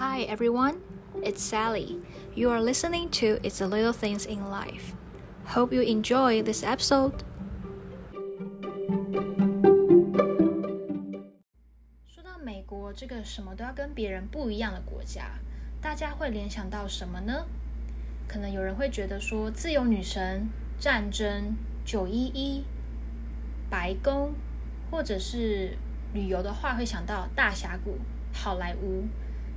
Hi everyone, it's Sally. You are listening to It's the Little Things in Life. Hope you enjoy this episode. 说到美国这个什么都要跟别人不一样的国家，大家会联想到什么呢？可能有人会觉得说自由女神、战争、九一一、白宫，或者是旅游的话会想到大峡谷、好莱坞。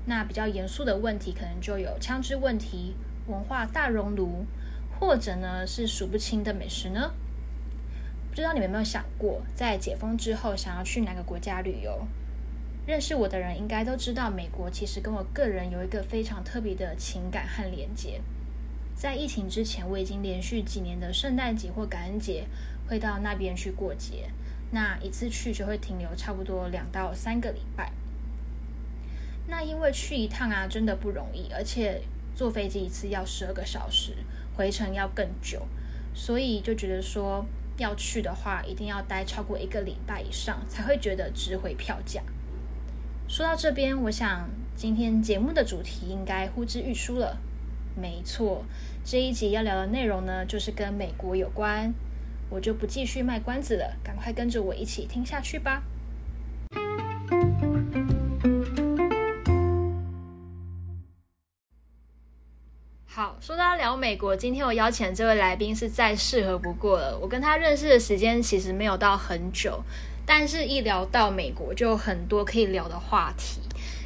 那比较严肃的问题，可能就有枪支问题、文化大熔炉，或者呢是数不清的美食呢？不知道你们有没有想过，在解封之后想要去哪个国家旅游？认识我的人应该都知道，美国其实跟我个人有一个非常特别的情感和连结。在疫情之前，我已经连续几年的圣诞节或感恩节会到那边去过节，那一次去就会停留差不多两到三个礼拜。那因为去一趟啊，真的不容易，而且坐飞机一次要十二个小时，回程要更久，所以就觉得说要去的话，一定要待超过一个礼拜以上，才会觉得值回票价。说到这边，我想今天节目的主题应该呼之欲出了。没错，这一集要聊的内容呢，就是跟美国有关，我就不继续卖关子了，赶快跟着我一起听下去吧。好，说到聊美国，今天我邀请的这位来宾是再适合不过了。我跟他认识的时间其实没有到很久，但是一聊到美国，就有很多可以聊的话题。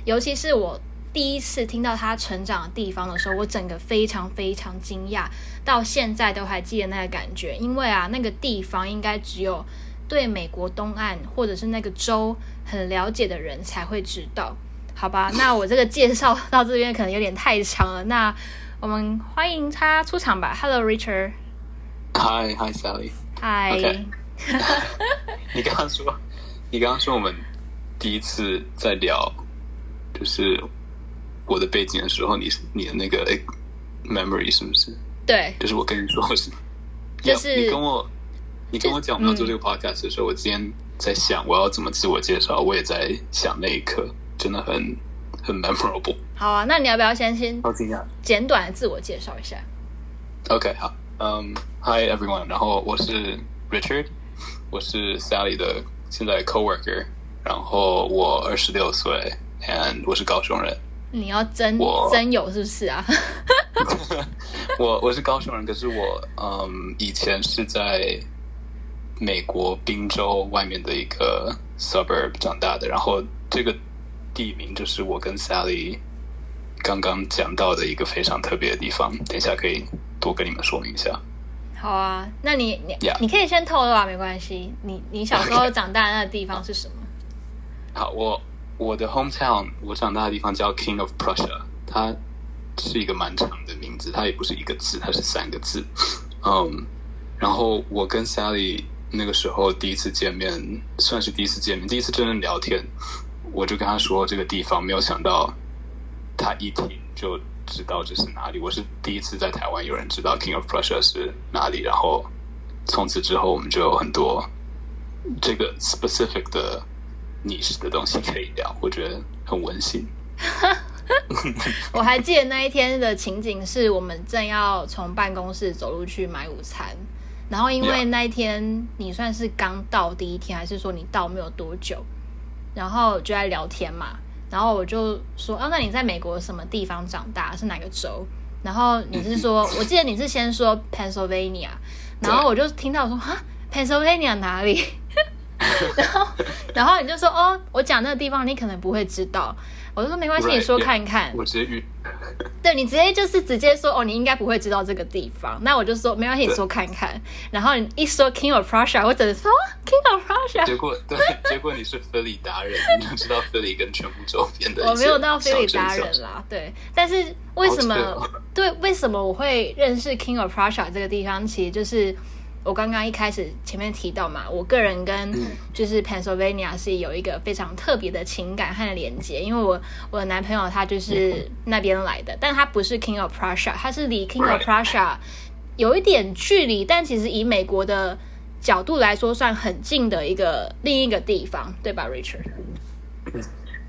尤其是我第一次听到他成长的地方的时候，我整个非常非常惊讶，到现在都还记得那个感觉。因为啊，那个地方应该只有对美国东岸或者是那个州很了解的人才会知道。好吧，那我这个介绍到这边可能有点太长了。那我们欢迎他出场吧。Hello, Richard. Hi, Hi, Sally. Hi. 你刚刚说，你刚刚说我们第一次在聊，就是我的背景的时候，你你的那个 memory 是不是？对，就是我跟你说我是，就是你跟我，你跟我讲我们要做这个 podcast 的时候，我今天在想我要怎么自我介绍，我也在想那一刻，真的很。很 memorable。好啊，那你要不要先先简短的自我介绍一下？OK，好，嗯、um,，Hi everyone，然后我是 Richard，我是 Sally 的现在 coworker，然后我二十六岁，and 我是高雄人。你要真真有是不是啊？我我是高雄人，可是我嗯、um, 以前是在美国宾州外面的一个 suburb 长大的，然后这个。地名就是我跟 Sally 刚刚讲到的一个非常特别的地方，等一下可以多跟你们说明一下。好啊，那你你 Yeah. 你可以先透露啊，没关系。你你小时候长大的那个地方是什么？Okay. 好，我我的 hometown，我长大的地方叫 King of Prussia，它是一个蛮长的名字，它也不是一个字，它是三个字。嗯、um,，然后我跟 Sally 那个时候第一次见面，算是第一次见面，第一次真正聊天。我就跟他说这个地方，没有想到他一听就知道这是哪里。我是第一次在台湾有人知道 King of Prussia 是哪里，然后从此之后我们就有很多这个 specific 的 niche 的东西可以聊，我觉得很温馨。我还记得那一天的情景，是我们正要从办公室走路去买午餐，然后因为那一天你算是刚到第一天，还是说你到没有多久？然后就在聊天嘛，然后我就说，哦，那你在美国什么地方长大？是哪个州？然后你是说，我记得你是先说 Pennsylvania，然后我就听到说，啊，Pennsylvania 哪里？然后，然后你就说，哦，我讲那个地方你可能不会知道。我就说没关系你说看看。我直接晕 对，你直接就是直接说哦，你应该不会知道这个地方。那我就说没关系，你说看看。然后你一说 King of Prussia，我只能说 King of Prussia。结果对，结果你是菲利达人，你就知道菲利跟全部周边的。我没有到菲利达人啦，对。但是为什么？对，为什么我会认识 King of Prussia 这个地方？其实就是。我刚刚一开始前面提到嘛，我个人跟就是 Pennsylvania 是有一个非常特别的情感和连接，因为我我的男朋友他就是那边来的，但他不是 King of Prussia，他是离 King of Prussia 有一点距离，但其实以美国的角度来说算很近的一个另一个地方，对吧，Richard？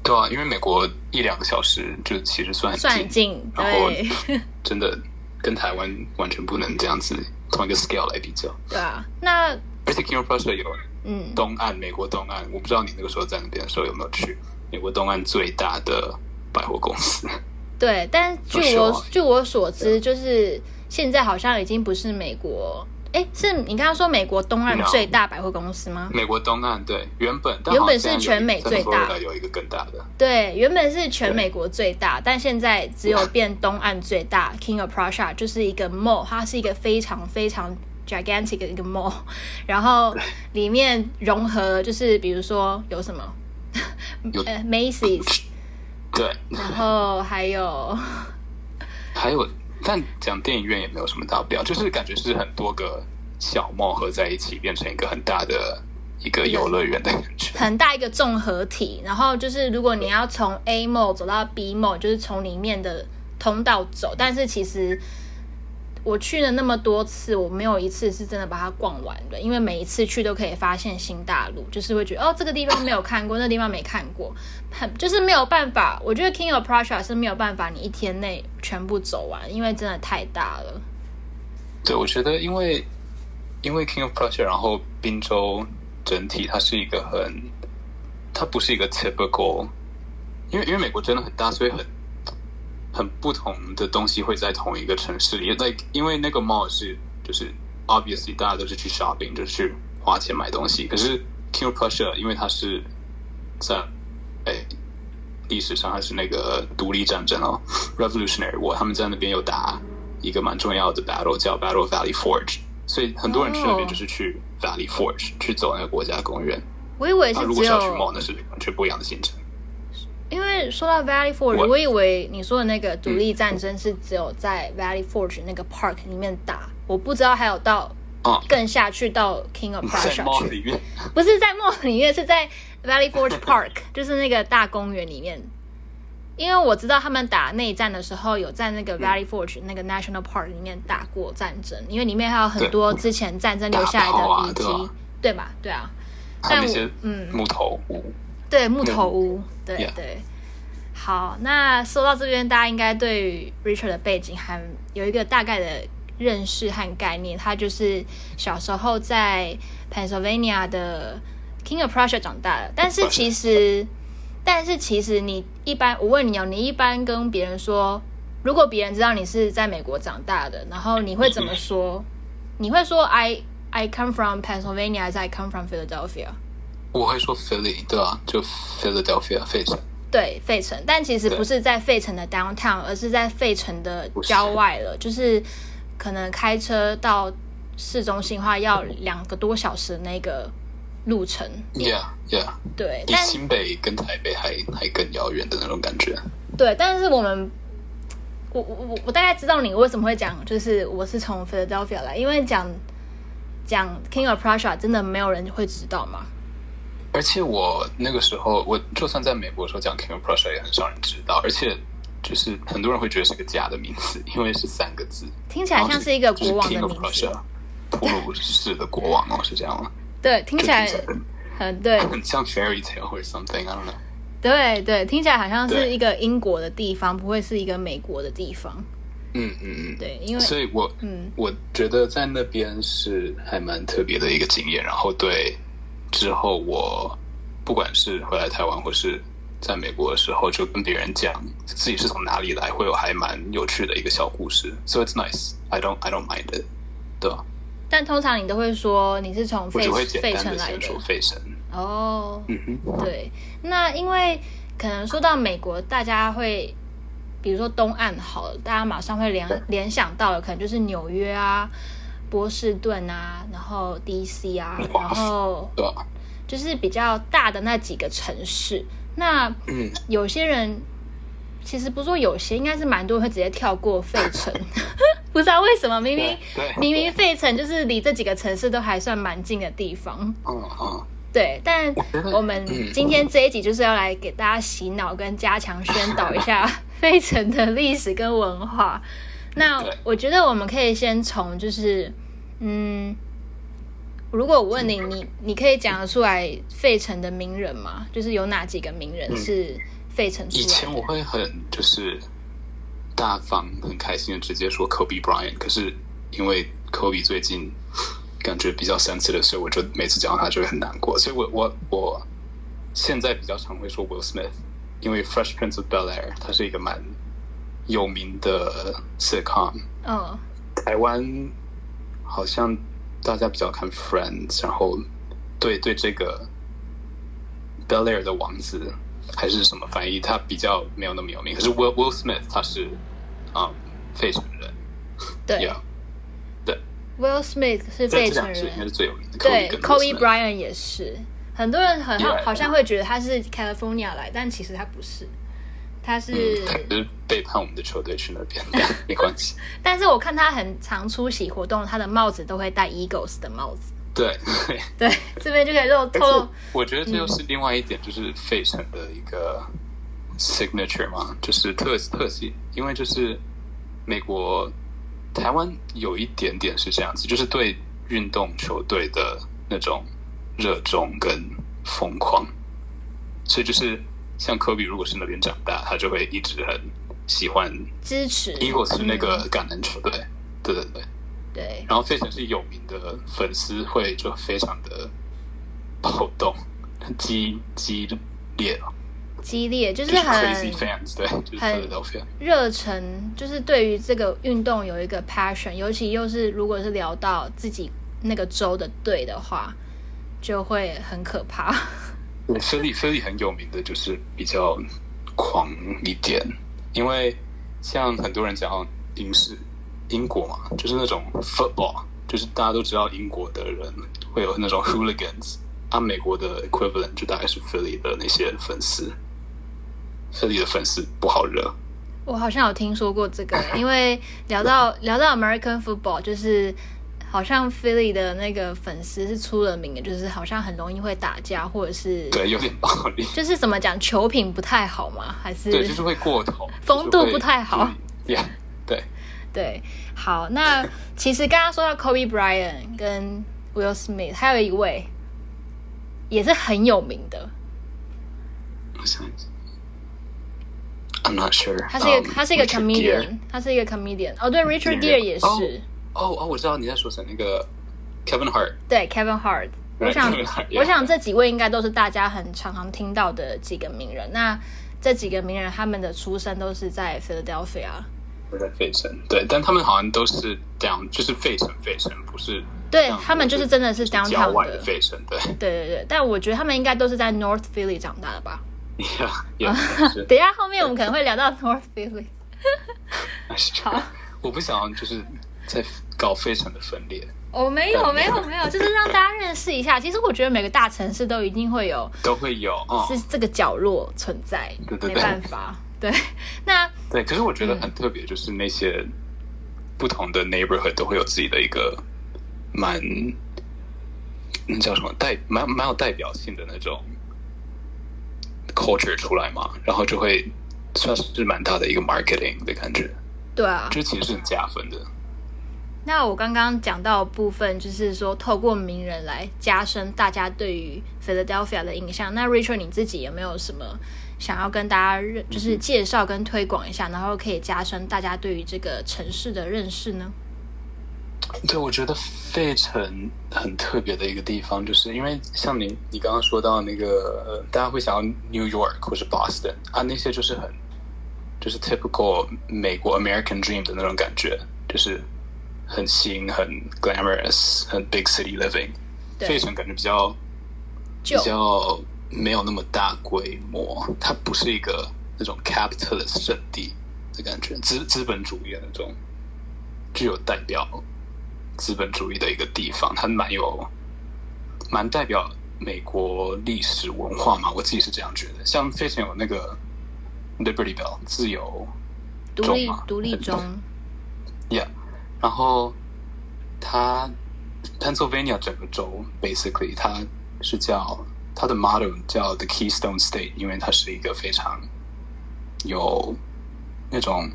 对啊，因为美国一两个小时就其实算算近，然后对，真的跟台湾完全不能这样子同一个 scale 来比较。对啊，那而且 King of Prussia 有嗯东岸，美国东岸，我不知道你那个时候在那边的时候有没有去美国东岸最大的百货公司。对，但据我、哦、据我所知，就是现在好像已经不是美国。哎，是你刚刚说美国东岸最大百货公司吗？美国东岸对，原本原本是全美最大，有一个更大的。对，原本是全美国最大，但现在只有变东岸最大。King of Prussia 就是一个 mall，它是一个非常非常 gigantic 的一个 mall，然后里面融合就是比如说有什么，呃，Macy's，对，然后还有还有。但讲电影院也没有什么大不了，就是感觉是很多个小 mall 合在一起，变成一个很大的一个游乐园的感觉，很大一个综合体。然后就是如果你要从 A mall 走到 B mall，就是从里面的通道走，但是其实。我去了那么多次，我没有一次是真的把它逛完的，因为每一次去都可以发现新大陆，就是会觉得哦，这个地方没有看过，那地方没看过，很就是没有办法。我觉得 King of Prussia 是没有办法你一天内全部走完，因为真的太大了。对，我觉得因为因为 King of Prussia，然后宾州整体它是一个很，它不是一个 typical，因为因为美国真的很大，所以很。很不同的东西会在同一个城市里，like 因为那个 mall 是就是 obviously 大家都是去 shopping，就是去花钱买东西。可是 King of Prussia 因为它是在哎历史上还是那个独立战争哦，Revolutionary War，他们在那边有打一个蛮重要的 battle 叫 Battle Valley Forge，所以很多人去那边就是去 Valley Forge、oh. 去走那个国家公园。我以为是只有如果是要去 mall，那是完全不一样的行程。因为说到 Valley Forge，我，我以为你说的那个独立战争是只有在 Valley Forge 那个 park 里面打，嗯、我不知道还有到更下去到 King of Prussia 去。里面不是在 mall 里面，是在 Valley Forge Park，就是那个大公园里面。因为我知道他们打内战的时候，有在那个 Valley Forge、嗯、那个 National Park 里面打过战争，因为里面还有很多之前战争留下来的遗迹，啊，对吧？对啊。但我嗯，木头屋。对木头屋，对对，对。好，那说到这边，大家应该对于 Richard 的背景还有一个大概的认识和概念。他就是小时候在 Pennsylvania 的 King of Prussia 长大的。但是其实，但是其实你一般，我问你哦，你一般跟别人说，如果别人知道你是在美国长大的，然后你会怎么说？你会说 I I come from Pennsylvania，还是 I come from Philadelphia？我会说 Philly，对啊，就 Philadelphia，费城。对，费城，但其实不是在费城的 downtown，而是在费城的郊外了。就是可能开车到市中心的话，要两个多小时那个路程。Yeah，Yeah，对，比新北跟台北还还更遥远的那种感觉。对，但是我们，我我我我大概知道你为什么会讲，就是我是从 Philadelphia 来，因为讲讲 King of Prussia 真的没有人会知道嘛。而且我那个时候，我就算在美国的时候讲 King of Prussia 也很少人知道，而且就是很多人会觉得是个假的名字，因为是三个字，听起来像是一个国王的名字。普鲁士的国王哦，是这样吗？对，听起来很对，很像 fairy tale 或者 something，I don't know。对对，听起来好像是一个英国的地方，不会是一个美国的地方。嗯嗯嗯，对，因为所以我嗯，我觉得在那边是还蛮特别的一个经验，然后对。之后，我不管是回来台湾，或是在美国的时候，就跟别人讲自己是从哪里来，会有还蛮有趣的一个小故事。So it's nice. I don't, I don't mind it. 对。但通常你都会说你是从费费城来的。费城。哦。嗯哼。对。那因为可能说到美国，大家会比如说东岸好了，大家马上会联联想到的，可能就是纽约啊。波士顿啊，然后 DC 啊，然后就是比较大的那几个城市。那有些人其实不说有些，应该是蛮多人会直接跳过费城，不知道为什么。明明明明费城就是离这几个城市都还算蛮近的地方。对，但我们今天这一集就是要来给大家洗脑跟加强宣导一下 费城的历史跟文化。那我觉得我们可以先从就是，嗯，如果我问你，你你可以讲得出来费城的名人吗？就是有哪几个名人是费城出来的？以前我会很就是大方、很开心的直接说 Kobe Bryant，可是因为 Kobe 最近感觉比较 sensitive 的时候，我就每次讲到他就会很难过，所以我我我现在比较常会说 Will Smith，因为 Fresh Prince of Bel Air 他是一个蛮有名的 sitcom，嗯，oh. 台湾好像。大家比较看 Friends，然后对对这个 Bel Air 的王子还是什么翻译，他比较没有那么有名。可是 Will Will Smith 他是啊费城人，对 yeah, 对，Will Smith 是费城人，应该是最有名的。对，Kobe Bryant 也是，很多人好像好像会觉得他是 California 来，但其实他不是。他是，嗯、他是背叛我们的球队去那边，没关系。但是我看他很常出席活动，他的帽子都会戴 Eagles 的帽子。对对，这边就可以露透露。我觉得这又是另外一点，就是费城的一个 signature 嘛，就是特特色。因为就是美国、台湾有一点点是这样子，就是对运动球队的那种热衷跟疯狂，所以就是。像科比如果是那边长大，他就会一直很喜欢支持。Eagles 是那个橄榄球队，对对对对。然后费城是有名的粉丝会，就非常的暴动、激激烈激烈就是很 fans，对，就是很热忱，就是对于这个运动有一个 passion，尤其又是如果是聊到自己那个州的队的话，就会很可怕。菲利菲利很有名的就是比较狂一点，因为像很多人讲到英式英国嘛，就是那种 football，就是大家都知道英国的人会有那种 hooligans，啊，美国的 equivalent 就大概是菲利的那些粉丝，菲利的粉丝不好惹。我好像有听说过这个，因为聊到聊到 American football，就是。好像 Philly 的那个粉丝是出了名的，就是好像很容易会打架，或者是对有点暴力，就是怎么讲球品不太好吗？还是对，就是会过头，风度不太好。Yeah, 对对，好，那其实刚刚说到 Kobe Bryant 跟 Will Smith，还有一位也是很有名的。我想一下，I'm not sure。他是一个，他是一个 comedian，他是一个 comedian。哦，对，Richard Gere 也是。哦哦，我知道你在说谁，那个 Kevin Hart。对，Kevin Hart。我想，我想这几位应该都是大家很常常听到的几个名人。那这几个名人，他们的出生都是在 Philadelphia。都在费城，对，但他们好像都是 down，就是费城，费城不是。对他们就是真的是 downtown 的郊外的费城，对。对对对，但我觉得他们应该都是在 North Philly 长大的吧。Yeah, yeah, 等一下后面我们可能会聊到 North Philly。好，我不想就是。在搞费城的分裂，我、oh, 没有没有没有，就是让大家认识一下。其实我觉得每个大城市都一定会有，都会有，哦、是这个角落存在，对对对，没办法，对。那对，可是我觉得很特别，就是那些不同的 neighborhood 都会有自己的一个蛮，那叫什么代，蛮蛮有代表性的那种 culture 出来嘛，然后就会算是蛮大的一个 marketing 的感觉。对啊，这其实是很加分的。那我刚刚讲到部分，就是说透过名人来加深大家对于 Philadelphia 的印象。那 Richard 你自己有没有什么想要跟大家认，就是介绍跟推广一下，然后可以加深大家对于这个城市的认识呢？对，我觉得费城很特别的一个地方，就是因为像你你刚刚说到那个，大家会想要 New York 或是 Boston 啊，那些就是很就是 typical 美国 American Dream 的那种感觉，就是。很新、很 glamorous、很 big city living，费城感觉比较比较没有那么大规模，它不是一个那种 capitalist 圣地的感觉，资资本主义的那种具有代表资本主义的一个地方，它蛮有蛮代表美国历史文化嘛，我自己是这样觉得。像费城有那个 Liberty Bell 自由独立独立中，Yeah。然后，它 Pennsylvania 整个州 basically 它是叫它的 motto 叫 The Keystone State，因为它是一个非常有那种，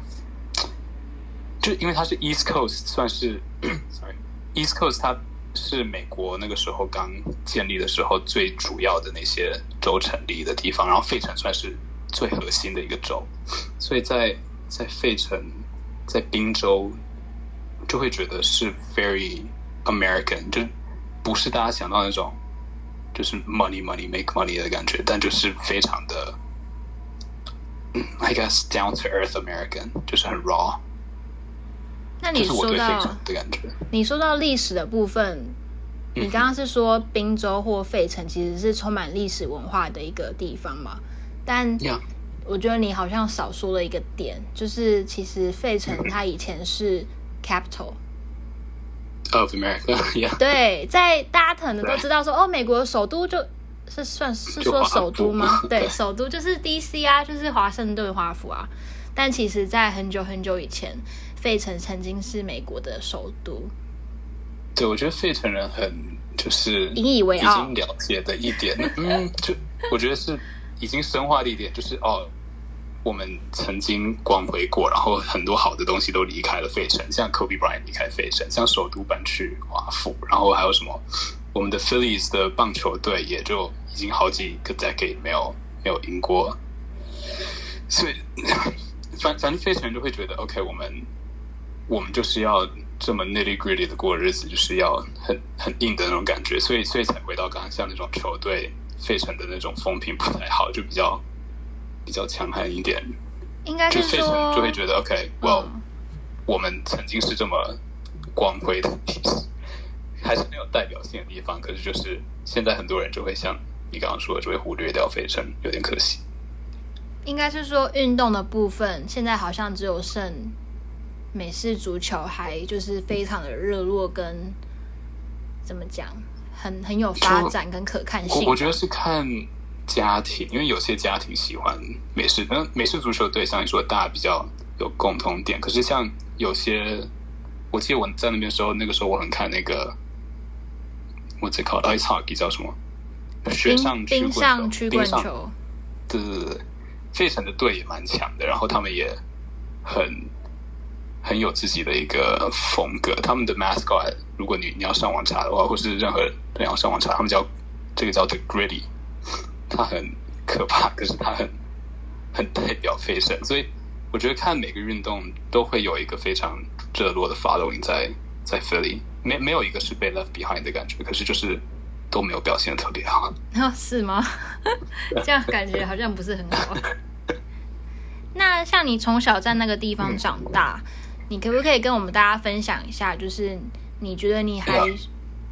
就因为它是 East Coast，算是 sorry East Coast，它是美国那个时候刚建立的时候最主要的那些州成立的地方，然后费城算是最核心的一个州，所以在在费城，在宾州就会觉得是 very American，就不是大家想到那种就是 money money make money 的感觉，但就是非常的。I guess down to earth American 就是很 raw。那你说到的感觉，你说到历史的部分，你刚刚是说宾州或费城其实是充满历史文化的一个地方嘛？但我觉得你好像少说了一个点，就是其实费城它以前是 capital of America。Yeah. 对，在大家可能都知道说哦，美国的首都就。是算是说首都吗？对，对，首都就是 DC 啊，就是华盛顿华府啊。但其实，在很久很久以前，费城曾经是美国的首都。对，我觉得费城人很就是引以为傲，已经了解的一点，嗯，就我觉得是已经深化的一点，就是哦，我们曾经光辉过，然后很多好的东西都离开了费城，像 Kobe Bryant 离开费城，像首都搬去华府，然后还有什么？我们的 Phillies 的棒球队也就已经好几个 decade 没有没有赢过，所以反反正费城人就会觉得，OK，我们我们就是要这么 nitty gritty 的过日子，就是要很很硬的那种感觉，所以所以才回到刚刚像那种球队，费城的那种风评不太好，就比较比较强悍一点。应该是说，就会觉得，OK，well，嗯，我们曾经是这么光辉的。还是很有代表性的地方，可是就是现在很多人就会像你刚刚说的，就会忽略掉费城，有点可惜。应该是说运动的部分，现在好像只有剩美式足球，还就是非常的热络，跟怎么讲，很很有发展跟可看性。我我觉得是看家庭，因为有些家庭喜欢美式，那美式足球队像你说大家比较有共同点，可是像有些，我记得我在那边时候，那个时候我很看那个。我只考 ice hockey 叫什么？雪上曲棍球。冰上球。对对对，费城的队也蛮强的，然后他们也很很有自己的一个风格。他们的 mascot，如果你你要上网查的话，或是任何人要上网查，他们叫这个叫 The Gritty，他很可怕，可是他很很代表费城。所以我觉得看每个运动都会有一个非常热络的 following 在在 Philly。没没有一个是被 left behind 的感觉，可是就是都没有表现的特别好。哦，是吗？这样感觉好像不是很好。那像你从小在那个地方长大，嗯，你可不可以跟我们大家分享一下？就是你觉得你还，嗯，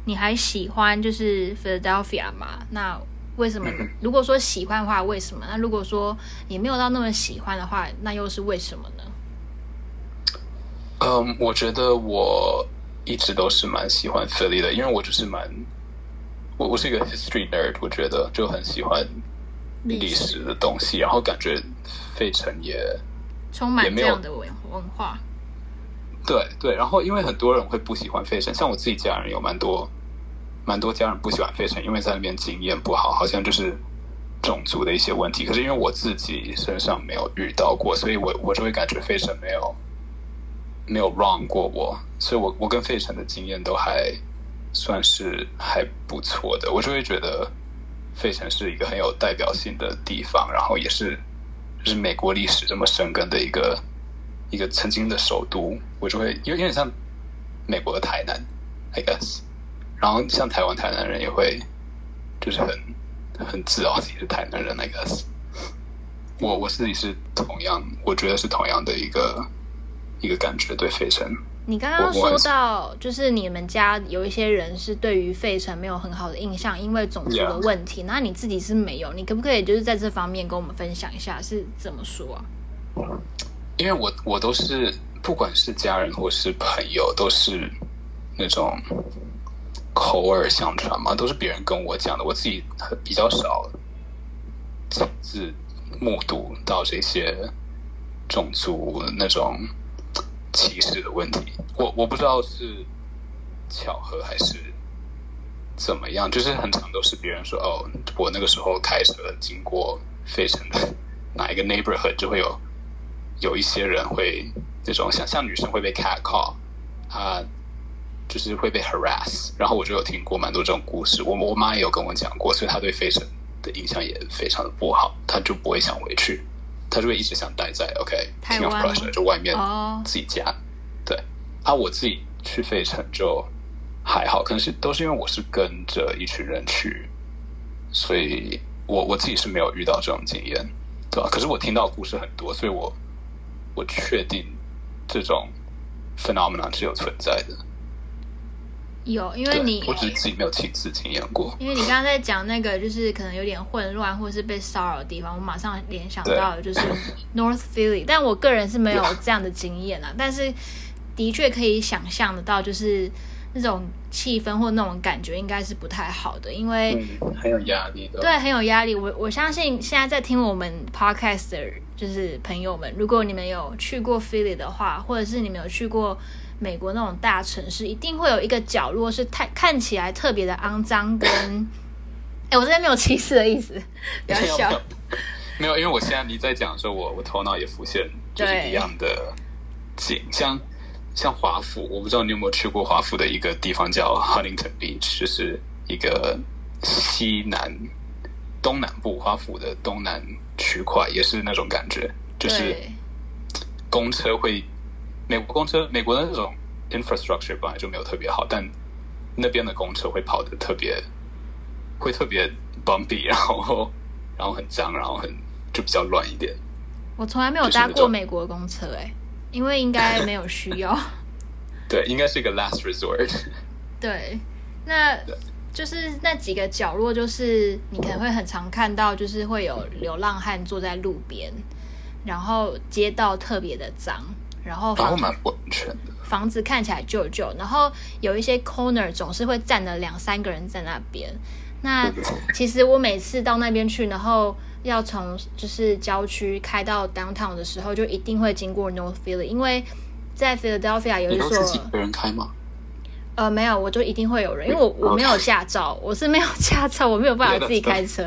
你还喜欢就是 Philadelphia 吗？那为什么？如果说喜欢的话，为什么？那如果说也没有到那么喜欢的话，那又是为什么呢？嗯，我觉得我。一直都是蛮喜欢 Philly 的，因为我就是蛮，我我是一个 history nerd，我觉得就很喜欢历史的东西，然后感觉费城也充满这样的文文化。对对，然后因为很多人会不喜欢费城，像我自己家人有蛮多蛮多家人不喜欢费城，因为在那边经验不好，好像就是种族的一些问题。可是因为我自己身上没有遇到过，所以我我就会感觉费城没有。没有 wrong 过我，所以我我跟费城的经验都还算是还不错的，我就会觉得费城是一个很有代表性的地方，然后也是就是美国历史这么深根的一个一个曾经的首都，我就会有点像美国的台南，I guess，然后像台湾台南人也会就是很很自傲自己是台南人，I guess，我我自己是同样，我觉得是同样的一个。一个感觉对费城，你刚刚说到，就是你们家有一些人是对于费城没有很好的印象，因为种族的问题。那.你自己是没有，你可不可以就是在这方面跟我们分享一下是怎么说啊？因为我我都是不管是家人或是朋友，都是那种口耳相传嘛，都是别人跟我讲的，我自己比较少亲自目睹到这些种族那种。歧视的问题，我我不知道是巧合还是怎么样，就是很常都是别人说哦，我那个时候开车经过费城的哪一个 neighborhood，就会有有一些人会那种像像女生会被 cat call，啊，就是会被 harass，然后我就有听过蛮多这种故事。我我妈也有跟我讲过，所以她对费城的印象也非常的不好，她就不会想回去，她就会一直想待在 OK King of Prussia 就外面自己家。对，啊，我自己去费城就还好，可能是都是因为我是跟着一群人去，所以我我自己是没有遇到这种经验，对吧？可是我听到故事很多，所以我我确定这种 phenomenon 是有存在的。有，因为你我只是自己没有亲自经验过。因为你刚刚在讲那个，就是可能有点混乱或是被骚扰的地方，我马上联想到的就是 North Philly，但我个人是没有这样的经验啊。但是的确可以想象得到，就是那种气氛或那种感觉应该是不太好的，因为、嗯、很有压力的。对，很有压力。我我相信现在在听我们 Podcast 的就是朋友们，如果你们有去过 Philly 的话，或者是你们有去过。美国那种大城市一定会有一个角落是太看起来特别的肮脏，跟 哎，我这边没有歧视的意思，不要笑。没有，因为我现在你在讲的时候，我我头脑也浮现就是一样的景，像像华府，我不知道你有没有去过华府的一个地方叫 Huntington Beach，就是一个西南东南部华府的东南区块，也是那种感觉，就是公车会。美国公车，美国的那种 infrastructure 本来就没有特别好，但那边的公车会跑的特别，会特别 bumpy，然后然后很脏，然后很就比较乱一点。我从来没有搭过美国公车，欸，哎，因为应该没有需要。对，应该是一个 last resort。对，那就是那几个角落，就是你可能会很常看到，就是会有流浪汉坐在路边，然后街道特别的脏。然后房子蛮不安全的，房子看起来旧旧，然后有一些 corner 总是会站了两三个人在那边。那其实我每次到那边去，然后要从就是郊区开到 downtown 的时候，就一定会经过 North Philly，因为在 Philadelphia 有一所。自己一个人开吗？呃，没有，我就一定会有人，因为我我没有驾照，我是没有驾照，我没有办法自己开车。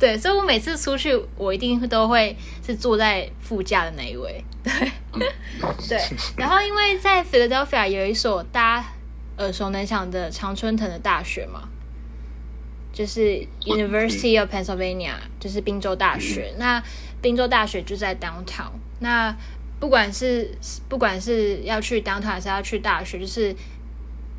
对，所以我每次出去，我一定都会是坐在副驾的那一位。对，对。然后，因为在 Philadelphia 有一所大家耳熟能详的常春藤的大学嘛，就是 University of Pennsylvania，就是宾州大学。那宾州大学就在 Downtown。那不管是不管是要去 Downtown 还是要去大学，就是。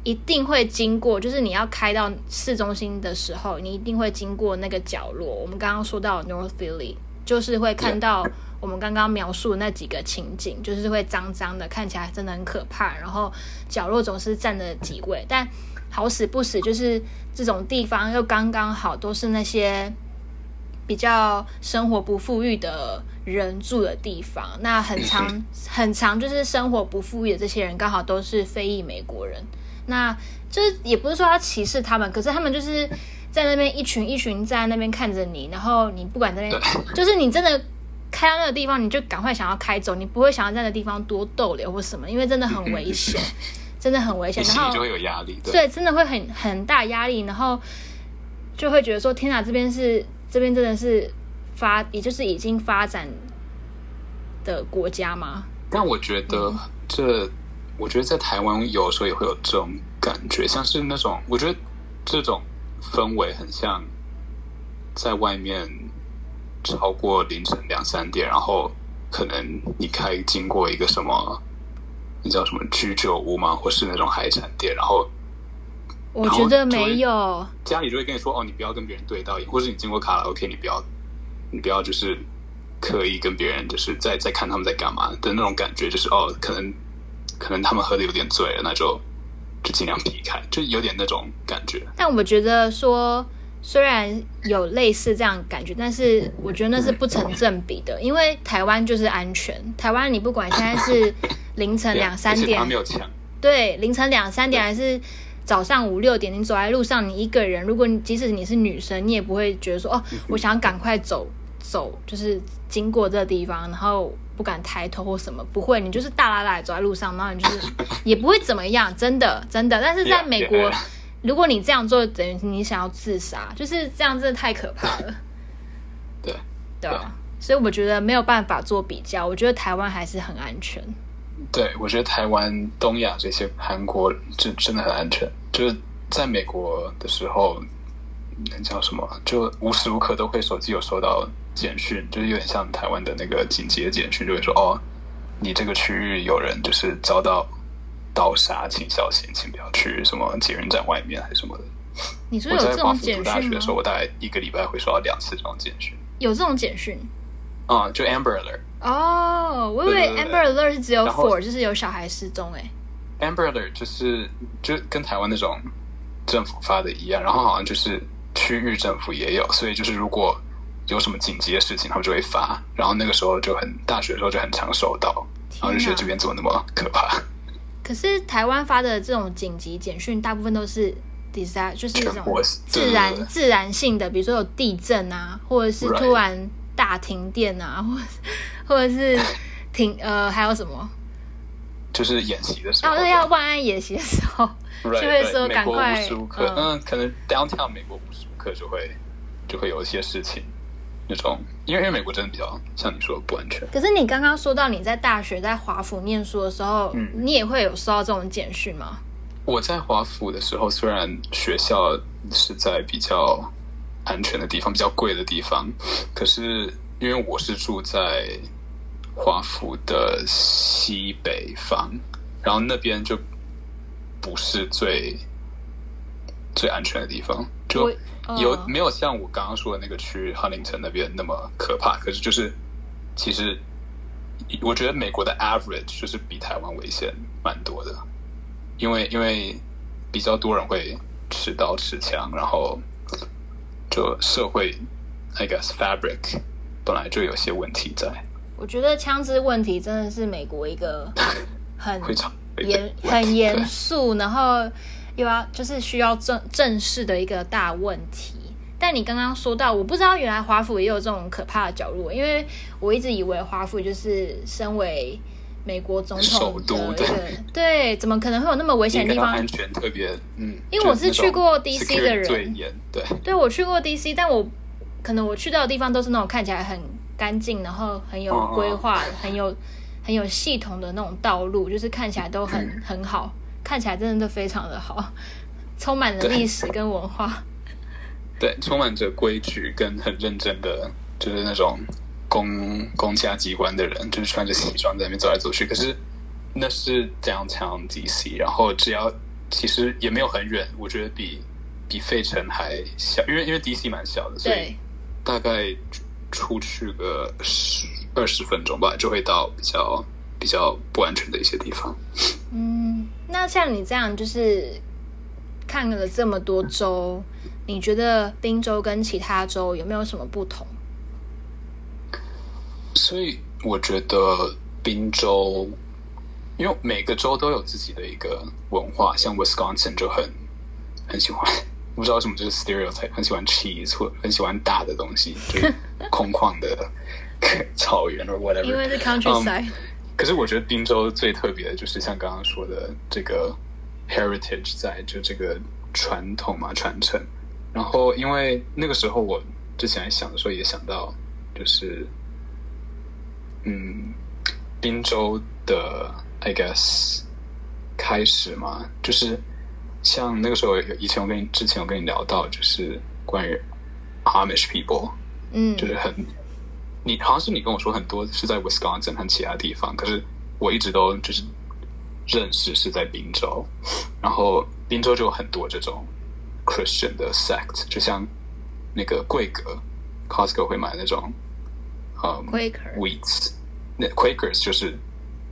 一定会经过，就是你要开到市中心的时候，你一定会经过那个角落。我们刚刚说到 North Philly，就是会看到我们刚刚描述那几个情景，就是会脏脏的，看起来真的很可怕。然后角落总是站着几位，但好死不死，就是这种地方又刚刚好都是那些比较生活不富裕的人住的地方。那很长很长，就是生活不富裕的这些人，刚好都是非裔美国人。那就是也不是说要歧视他们，可是他们就是在那边一群一群在那边看着你，然后你不管在那边，就是你真的开到那个地方，你就赶快想要开走，你不会想要在那个地方多逗留或什么，因为真的很危险，真的很危险，然后就会有压力，对，对，真的会很很大压力，然后就会觉得说，天哪，这边是这边真的是发，也就是已经发展的国家吗？但我觉得这。嗯我觉得在台湾有时候也会有这种感觉，像是那种，我觉得这种氛围很像在外面超过凌晨两三点，然后可能你开经过一个什么，你知道什么居酒屋吗？或是那种海产店，然后我觉得没有，家里就会跟你说哦，你不要跟别人对到眼，或是你经过卡拉 OK，你不要，你不要就是刻意跟别人就是在在看他们在干嘛的那种感觉，就是哦，可能。可能他们喝的有点醉了，那就就尽量避开，就有点那种感觉。但我觉得说，虽然有类似这样感觉，但是我觉得那是不成正比的，因为台湾就是安全。台湾你不管现在是凌晨 两三点，没有枪。对，凌晨两三点还是早上五六点，你走在路上，你一个人，如果你即使你是女生，你也不会觉得说哦，我想要赶快走走，就是经过这个地方，然后。不敢抬头或什么，不会，你就是大拉拉走在路上，然后你就是 也不会怎么样，真的真的。但是在美国，yeah, yeah. 如果你这样做，等于你想要自杀，就是这样，真的太可怕了。对对，所以我觉得没有办法做比较，我觉得台湾还是很安全。对，我觉得台湾、东亚这些韩国真真的很安全。就是在美国的时候，那叫什么？就无时无刻都会手机有收到简讯，就是有点像台湾的那个紧急的简讯，就会说哦，你这个区域有人就是遭到刀杀，请小心，请不要去什么捷运站外面还是什么的。你说有这种简讯吗？我在华府读大学的时候，我大概一个礼拜会收到两次这种简讯。有这种简讯？啊、嗯，就 Amber Alert。哦，我以为 Amber Alert 是只有 for，就是有小孩失踪哎。Amber Alert 就是就跟台湾那种政府发的一样，然后好像就是区域政府也有，所以就是如果有什么紧急的事情，他们就会发。然后那个时候就很大学的时候就很常收到，然后就觉得这边怎么那么可怕。可是台湾发的这种紧急简讯，大部分都是 disaster，就是这种自然自然性的，比如说有地震啊，或者是突然大停电啊，或或者是停呃还有什么？就是演习的时候，哦，要万安演习的时候，就会说赶快，无时无刻，嗯，可能 downtown 美国无时无刻就会就会有一些事情，那种，因为因为美国真的比较像你说的不安全。可是你刚刚说到你在大学在华府念书的时候，嗯，你也会有收到这种简讯吗？我在华府的时候，虽然学校是在比较安全的地方，比较贵的地方，可是因为我是住在。华府的西北方，然后那边就不是最最安全的地方，就有、呃、没有像我刚刚说的那个去 Huntington 那边那么可怕？可是就是其实我觉得美国的 average 就是比台湾危险蛮多的，因为因为比较多人会持刀持枪，然后就社会 I guess fabric 本来就有些问题在。我觉得枪支问题真的是美国一个 很严、很严肃，然后又要就是需要正正视的一个大问题。但你刚刚说到，我不知道原来华府也有这种可怕的角落，因为我一直以为华府就是身为美国总统的首都，对对，怎么可能会有那么危险的地方？安全特别，嗯，因为我是去过 DC 的人，对，对我去过 DC，但我可能我去到的地方都是那种看起来很。干净，然后很有规划、oh, oh. 很有很有系统的那种道路，就是看起来都很、嗯、很好，看起来真的都非常的好，充满了历史跟文化。对，充满着规矩跟很认真的，就是那种公公家机关的人，就是穿着西装在那边走来走去。可是那是 Downtown DC，然后只要其实也没有很远，我觉得比比费城还小，因为因为 DC 蛮小的，所以大概。出去个十二十分钟吧，就会到比较比较不安全的一些地方。嗯，那像你这样，就是看了这么多州，你觉得宾州跟其他州有没有什么不同？所以我觉得宾州，因为每个州都有自己的一个文化，像 Wisconsin 就很很喜欢。不知道为什么，就是 stereotype，很喜欢 cheese，或很喜欢大的东西，就是空旷的 草原 or whatever。因为是 countryside。Um, 可是我觉得宾州最特别的就是像刚刚说的这个 heritage 在，就这个传统嘛传承。然后因为那个时候我之前想的时候也想到，就是嗯，宾州的 I guess 开始嘛，就是。像那个时候，以前我跟你之前我跟你聊到，就是关于 Amish people，嗯，就是很，你好像是你跟我说很多是在 Wisconsin 和其他地方，可是我一直都就是认识是在宾州，然后宾州就有很多这种 Christian 的 sect，就像那个贵格 Costco 会买那种，嗯，Quakers，那 Quakers 就是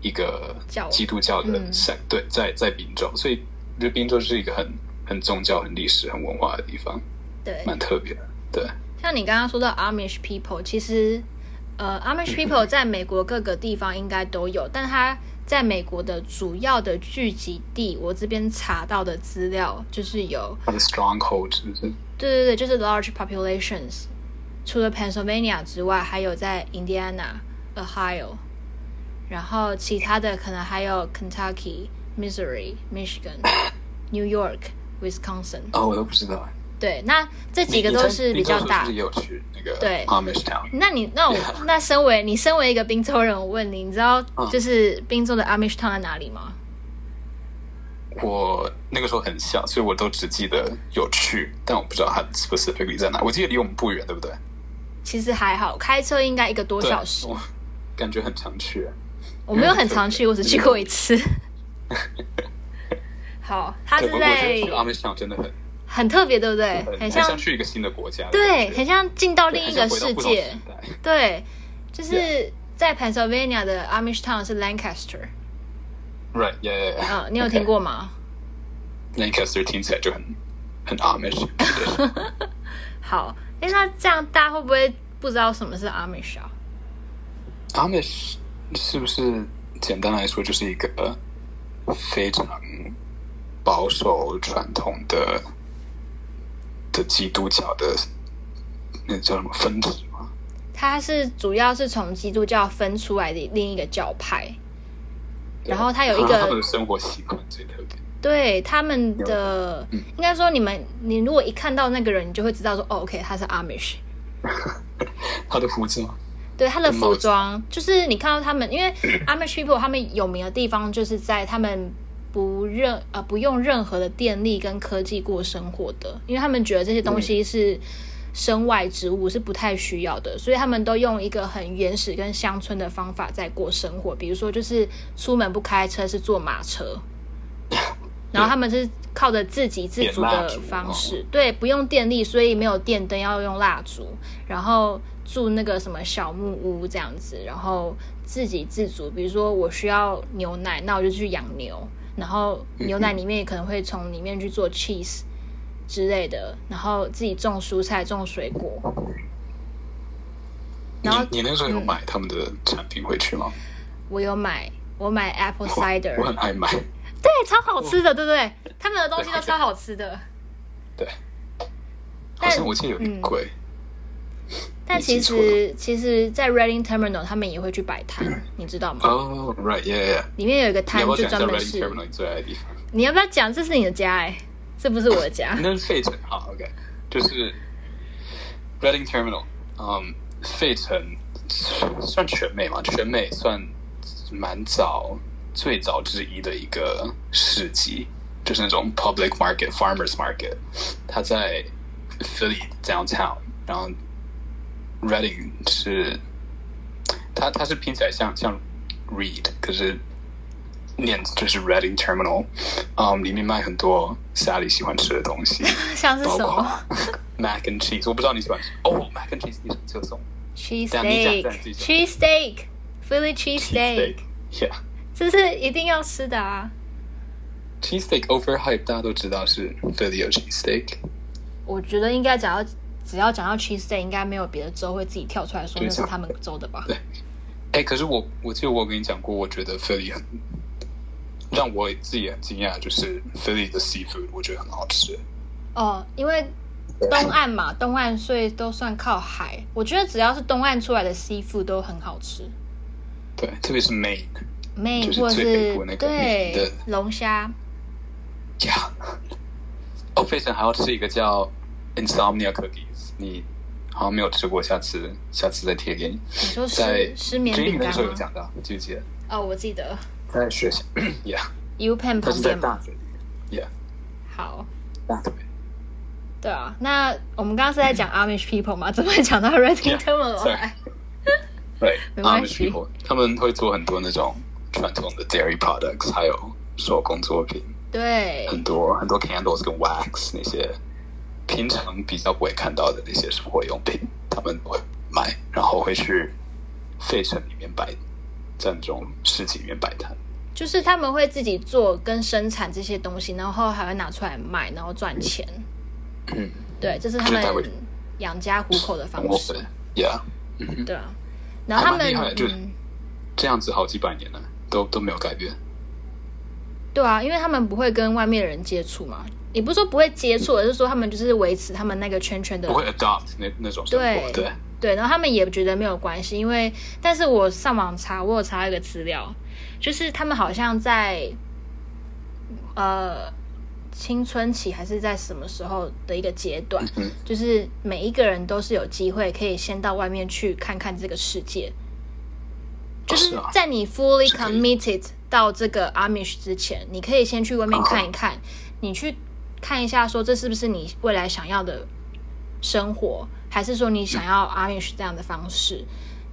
一个基督教的 sect，嗯，对，在在宾州，所以。就宾州是一个很很宗教、很历史、很文化的地方，对，蛮特别的。对，像你刚刚说到 Amish people，其实呃，Amish people 在美国各个地方应该都有，但它在美国的主要的聚集地，我这边查到的资料就是有它的 stronghold 是不是？对对对，就是 large populations。除了 Pennsylvania 之外，还有在 Indiana、Ohio，然后其他的可能还有 Kentucky。Missouri、Michigan、New York、Wisconsin。哦，我都不知道。对，那这几个都是比较大。也有去那个对 Amish Town。那你那我.那身为你身为一个宾州人，我问你，你知道就是宾州的 Amish Town 在哪里吗？我那个时候很小，所以我都只记得有去，但我不知道它 specifically 在哪。我记得离我们不远，对不对？其实还好，开车应该一个多小时。感觉很常去。我没有很常去，我只去过一次。好，他是在 Amish Town 真的很很特别，对不对？很像去一个新的国家，对，很像进到另一个世界。对，就是在 Pennsylvania 的 Amish Town 是 Lancaster。Right, yeah, yeah. 啊，你有听过吗？Lancaster 听起来就很很 Amish。好，哎，那这样大家会不会不知道什么是 Amish 啊？Amish 是不是简单来说就是一个非常保守传统的的基督教的那叫什么分支吗？它是主要是从基督教分出来的另一个教派。然后他有一个他们的生活习惯最特别，对他们的、嗯、应该说，你们你如果一看到那个人，你就会知道说，哦，OK，他是 Amish。他的服装，对他的服装，就是你看到他们，因为 Amish people 他们有名的地方，就是在他们不任呃不用任何的电力跟科技过生活的，因为他们觉得这些东西是。嗯身外之物是不太需要的，所以他们都用一个很原始跟乡村的方法在过生活。比如说，就是出门不开车，是坐马车，然后他们是靠着自给自足的方式，对，不用电力，所以没有电灯，要用蜡烛，然后住那个什么小木屋这样子，然后自给自足。比如说，我需要牛奶，那我就去养牛，然后牛奶里面也可能会从里面去做 cheese。之类的，然后自己种蔬菜、种水果。然后你你那时候有买他们的产品回去吗？我有买，我买 apple cider，我，我很爱买。对，超好吃的，对不对？他们的东西都超好吃的。对。但好像我记得有点贵。嗯、但其实，其实，在 Reading Terminal 他们也会去摆摊，嗯、你知道吗？哦、oh,，right，yeah，yeah。里面有一个摊，就专门是。你要不要讲？这是你的家哎。这不是我的家，那是费城。好，OK，就是 Reading Terminal。嗯，费城算全美嘛？全美算蛮早，最早之一的一个市集，就是那种 public market、farmers market。它在 Philly downtown，然后 Reading 是它，它是拼起来像像 Read，可是。念就是 Reading Terminal，嗯、um,，里面卖很多 Sally 喜欢吃的东西，像是什么 Mac and cheese，我不知道你喜欢吃哦、oh,，Mac and cheese 你是侧送 cheese steak，cheese steak，Philly cheese steak，yeah，这是一定要吃的啊。cheese steak overhype，大家都知道是 Philly 有 cheese steak。我觉得应该讲到只要讲到 cheese steak，应该没有别的州会自己跳出来说那是他们州的吧？对。哎，可是我我记得我跟你讲过，我觉得 Philly 很。让我自己很惊讶，就是 Philly 的 seafood，我觉得很好吃。哦，因为东岸嘛，东岸所以都算靠海。我觉得只要是东岸出来的 seafood 都很好吃。对，特别是 Maine，Maine 或者是对龙虾。呀，哦，费城还要吃一个叫 Insomnia Cookies，你好像没有吃过，下次下次再贴给你。你说在失眠饼干吗？那时候有讲到，记不记得？哦，我记得。在学校，Yeah，UPenn 旁边吗？Yeah，好，大腿。对啊，那我们刚刚是在讲 Amish people 嘛？怎么会讲到 Reading Terminal 来？对，Amish people 他们会做很多那种传统的 dairy products，还有手工作品。对，很多很多 candles 跟 wax 那些平常比较不会看到的那些生活用品，他们会买，然后会去费城里面摆。在这种市集里面摆摊，就是他们会自己做跟生产这些东西，然后还会拿出来卖，然后赚钱。嗯，对，这是他们养家糊口的方式。Yeah，对啊。然后他们就这样子好几百年了，都都没有改变。对啊，因为他们不会跟外面的人接触嘛，也不是说不会接触，而是说他们就是维持他们那个圈圈的，不会 adopt 那那种。对对。对，然后他们也觉得没有关系，因为，但是我上网查，我有查一个资料，就是他们好像在，呃，青春期还是在什么时候的一个阶段，嗯、就是每一个人都是有机会可以先到外面去看看这个世界。就是在你 fully committed 到这个 Amish 之前，你可以先去外面看一看，你去看一下，说这是不是你未来想要的生活，还是说你想要 Amish 这样的方式？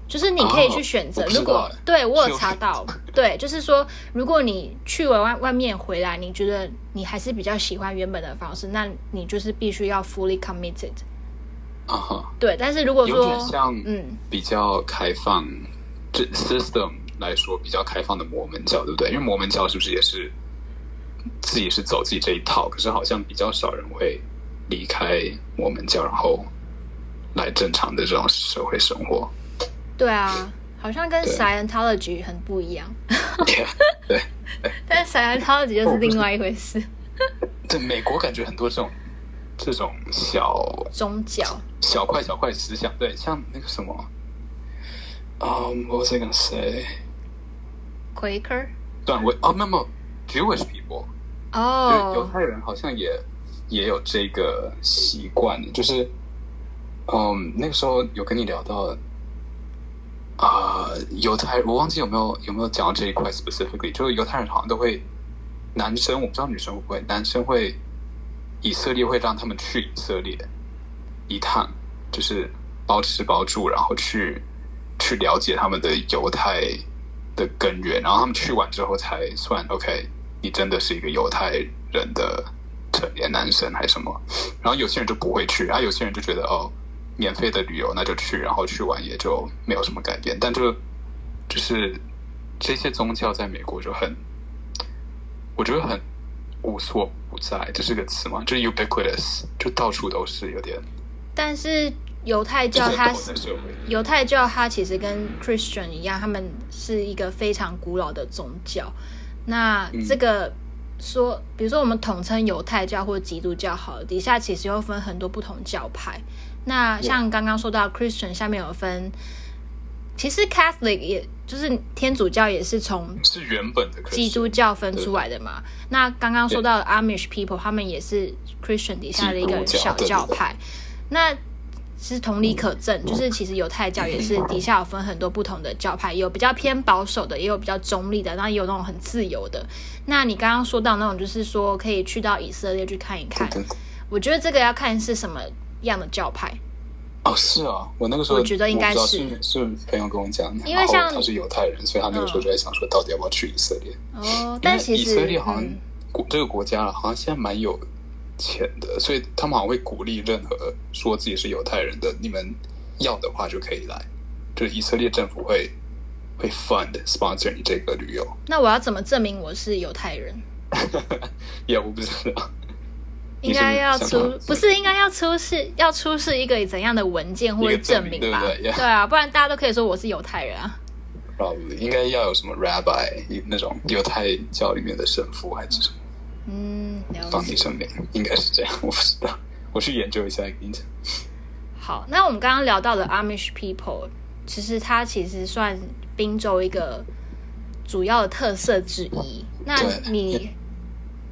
就是你可以去选择。如果对我有查到，对，就是说，如果你去完外外面回来，你觉得你还是比较喜欢原本的方式，那你就是必须要 fully committed。啊哈，对。但是如果说，有点像，嗯，比较开放。这 system 来说比较开放的摩门教，对不对？因为摩门教是不是也是自己是走自己这一套？可是好像比较少人会离开摩门教，然后来正常的这种社会生活。对啊，好像跟 Scientology 很不一样。对，对，但 Scientology 就是另外一回事。对，美国感觉很多这种这种小宗教、小块小块思想，对，像那个什么。Um, what was I gonna say? Quaker? 对，我哦，那么 Jewish people 哦，犹太人好像也也有这个习惯，就是嗯，那个时候有跟你聊到啊，犹太，我忘记有没有有没有讲到这一块 specifically，就是犹太人好像都会，男生我不知道女生会不会，男生会以色列会让他们去以色列一趟，就是包吃包住，然后去。去了解他们的犹太的根源，然后他们去完之后才算 OK。你真的是一个犹太人的成年男生还是什么？然后有些人就不会去，然后有些人就觉得哦，免费的旅游那就去，然后去完也就没有什么改变。但就就是这些宗教在美国就很，我觉得很无所不在，这是个词吗？就是 ubiquitous，就到处都是，有点。但是。犹太教它犹太教，它其实跟 Christian 一样，他们是一个非常古老的宗教。那这个说，比如说我们统称犹太教或基督教，好了，底下其实又分很多不同教派。那像刚刚说到 Christian，下面有分，其实 Catholic 也就是天主教，也是从是原本的基督教分出来的嘛。那刚刚说到 Amish people，他们也是 Christian 底下的一个小教派。那是同理可证，就是其实犹太教也是底下有分很多不同的教派，有比较偏保守的，也有比较中立的，然后也有那种很自由的。那你刚刚说到那种，就是说可以去到以色列去看一看，我觉得这个要看是什么样的教派。哦，是啊，我那个时候我觉得应该是是朋友跟我讲，因为像他是犹太人，所以他那个时候就在想说，到底要不要去以色列？哦，但其实以色列好像国、嗯、这个国家好像现在蛮有。钱的，所以他们好像会鼓励任何说自己是犹太人的，你们要的话就可以来，就是以色列政府会会 fund sponsor 你这个旅游。那我要怎么证明我是犹太人？也、yeah, 我不知道，应该要出不是应该要出示要出示一个怎样的文件或者证明吧？明对，对，yeah. 对啊，不然大家都可以说我是犹太人啊。Probably 应该要有什么 rabbi 那种犹太教里面的神父还是什么？嗯，放你身边应该是这样，我不知道，我去研究一下给你讲。好，那我们刚刚聊到的 Amish people，其实它其实算宾州一个主要的特色之一。那你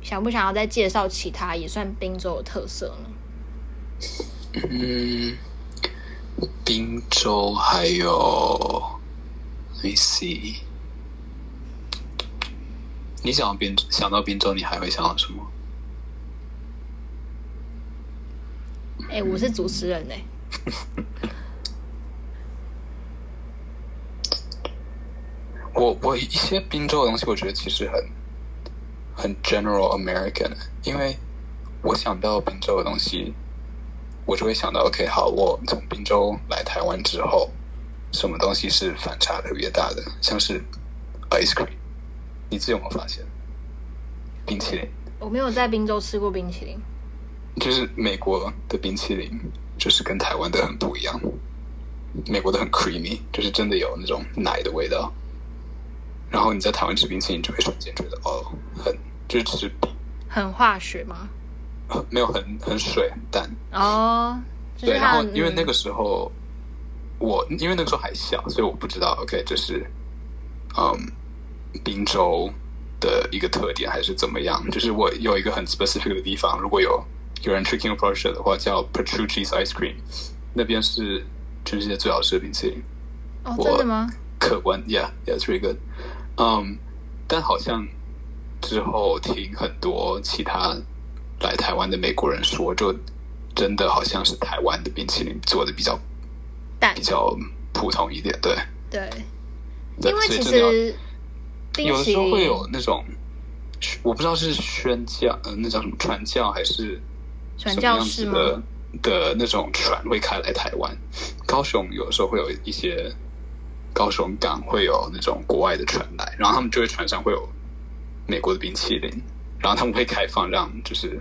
想不想要再介绍其他也算宾州的特色呢？嗯，宾州还有 see。你想到宾想到滨州，你还会想到什么？哎、欸，我是主持人呢。我我一些滨州的东西，我觉得其实很很 general American，因为我想到滨州的东西，我就会想到 OK，好，我从滨州来台湾之后，什么东西是反差特别大的？像是 ice cream。你自己有没有发现冰淇淋？我没有在滨州吃过冰淇淋。就是美国的冰淇淋，就是跟台湾的很不一样。美国的很 creamy，就是真的有那种奶的味道。然后你在台湾吃冰淇淋，就会瞬间觉得哦，很就是吃冰，很化学吗？没有，很很水，很淡。哦，就是、对。然后因为那个时候、嗯、我因为那个时候还小，所以我不知道。OK，就是嗯。宾州的一个特点，还是怎么样？就是我有一个很 specific 的地方，如果有有人去 King of Prussia 的话，叫 Petrucci's Ice Cream，那边是全世界最好吃的冰淇淋。哦，真的吗？客观 very good。嗯，但好像之后听很多其他来台湾的美国人说，就真的好像是台湾的冰淇淋做的比较淡，比较普通一点，对。对，因为其实有的时候会有那种，我不知道是宣教，呃，那叫什么传教还是传教士的的那种船会开来台湾。高雄有的时候会有一些高雄港会有那种国外的船来，然后他们就会船上会有美国的冰淇淋，然后他们会开放让就是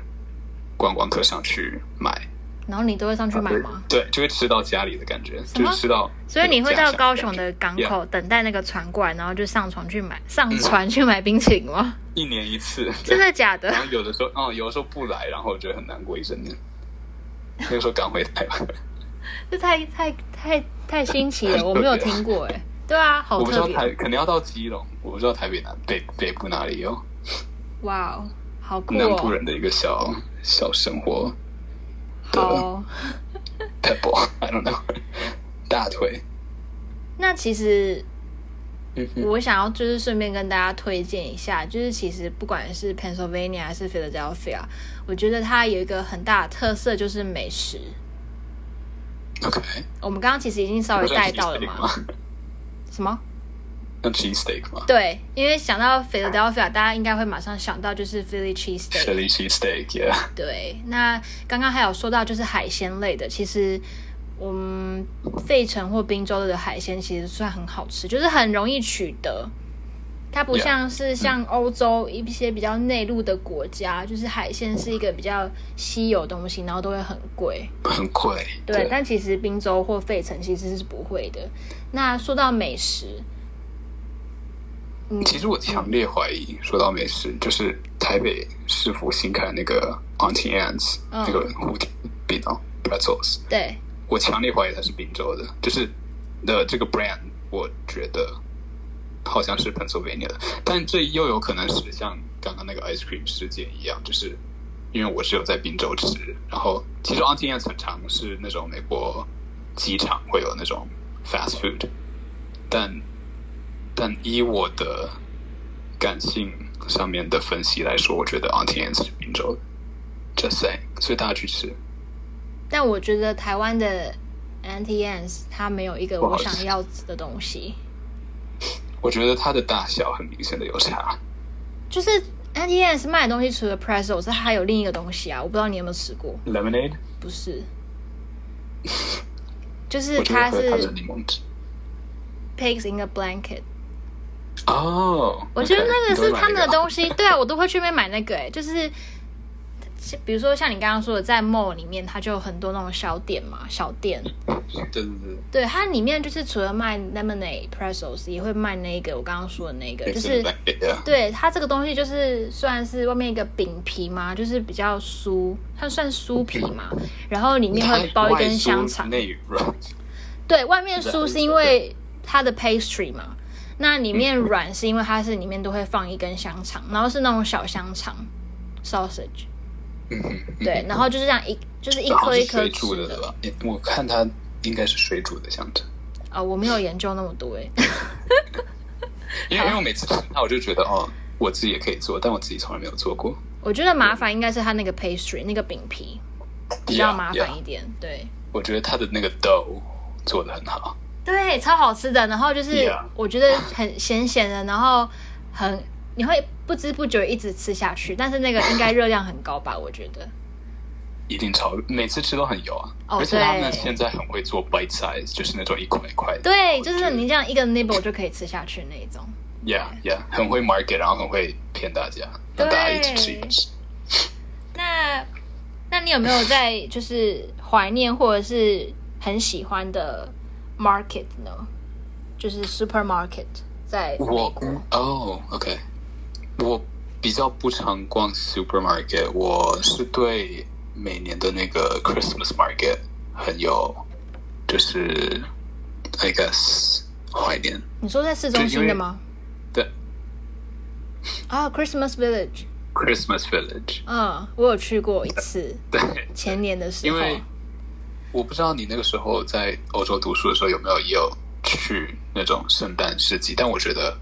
观光客上去买。然后你都会上去买吗？啊、对，就会吃到家里的感觉，就是吃到。所以你会到高雄的港口等待那个船过来，然后就上船去买，上船去买冰淇淋吗？一年一次，真的假的？然后有的时候，哦，有的时候不来，然后我觉得很难过一整年。那个时候赶回台湾，这太太太太新奇了，我没有听过哎。对啊，好特别。我不知道台肯定要到基隆，我不知道台北南北北部哪里有。哇哦，好酷！南部人的一个小小生活。好，Pebble，I don't know，大腿。那其实，我想要就是顺便跟大家推荐一下，就是其实不管是 Pennsylvania 还是 Philadelphia，我觉得它有一个很大的特色就是美食。OK，我们刚刚其实已经稍微带到了嘛？什么？像 cheese steak 吗？对，因为想到 Philadelphia，大家应该会马上想到就是 Philly cheese steak。Philly cheese steak，yeah。对，那刚刚还有说到就是海鲜类的，其实我们费城或宾州的海鲜其实算很好吃，就是很容易取得。它不像是像欧洲一些比较内陆的国家，就是海鲜是一个比较稀有的东西，然后都会很贵。很贵。对，对但其实宾州或费城其实是不会的。那说到美食。其实我强烈怀疑，说到美食，就是台北市府新开的那个 Auntie Anne's、哦、那个蝴蝶饼哦，Pretzels。对，我强烈怀疑它是滨州的，就是的这个 brand，我觉得好像是 Pennsylvania 的，但这又有可能是像刚刚那个 ice cream 事件一样，就是因为我是有在滨州吃，然后其实 Auntie Anne's 很常是那种美国机场会有那种 fast food，但。但以我的感性上面的分析来说，我觉得 Auntie Anne's 是宾州的，just say，所以大家去吃。但我觉得台湾的 Auntie Anne's 它没有一个我想要的东西。我觉得它的大小很明显的有差。就是 Auntie Anne's 卖的东西除了 Pretzels，它还有另一个东西啊，我不知道你有没有吃过。Lemonade？不是，就是它是 Pigs in a Blanket。哦，oh, 我觉得那个是他们的东西，对啊，我都会去那边买那个。哎，就是，比如说像你刚刚说的，在 mall 里面，它就有很多那种小店嘛，小店。对对对。对，它里面就是除了卖 lemonade pretzels，也会卖那个我刚刚说的那个，就是，对，它这个东西就是算是外面一个饼皮嘛，就是比较酥，它算酥皮嘛，然后里面会包一根香肠。内软。对，外面酥是因为它的 pastry 嘛。那里面软是因为它是里面都会放一根香肠，然后是那种小香肠，sausage。嗯哼，对，然后就是这样一，就是一颗一颗水煮的吧？我看它应该是水煮的香肠。啊、哦，我没有研究那么多 哎。因为因为我 每次吃它，我就觉得哦，我自己也可以做，但我自己从来没有做过。我觉得麻烦应该是它那个 pastry 那个饼皮比较麻烦一点。Yeah, yeah. 对，我觉得它的那个 dough 做的很好。对，超好吃的。然后就是我觉得很咸咸的，然后很你会不知不觉一直吃下去。但是那个应该热量很高吧？我觉得一定超，每次吃都很油啊。哦，而且他们现在很会做 bite size，就是那种一块一块的。对，就是你这样一个 nibble 就可以吃下去那一种。Yeah, yeah，很会 market，然后很会骗大家，让大家一起吃一吃。那那你有没有在就是怀念或者是很喜欢的 ？Market 呢，就是 supermarket 在美国。哦、oh,，OK，我比较不常逛 supermarket，我是对每年的那个 Christmas market 很有，就是 I guess 怀念。你说在市中心的吗？对。 啊、oh,，Christmas Village。Christmas Village。嗯，我有去过一次。对，前年的时候。因为 我不知道你那个时候在欧洲读书的时候有没有也有去那种圣诞市集，但我觉得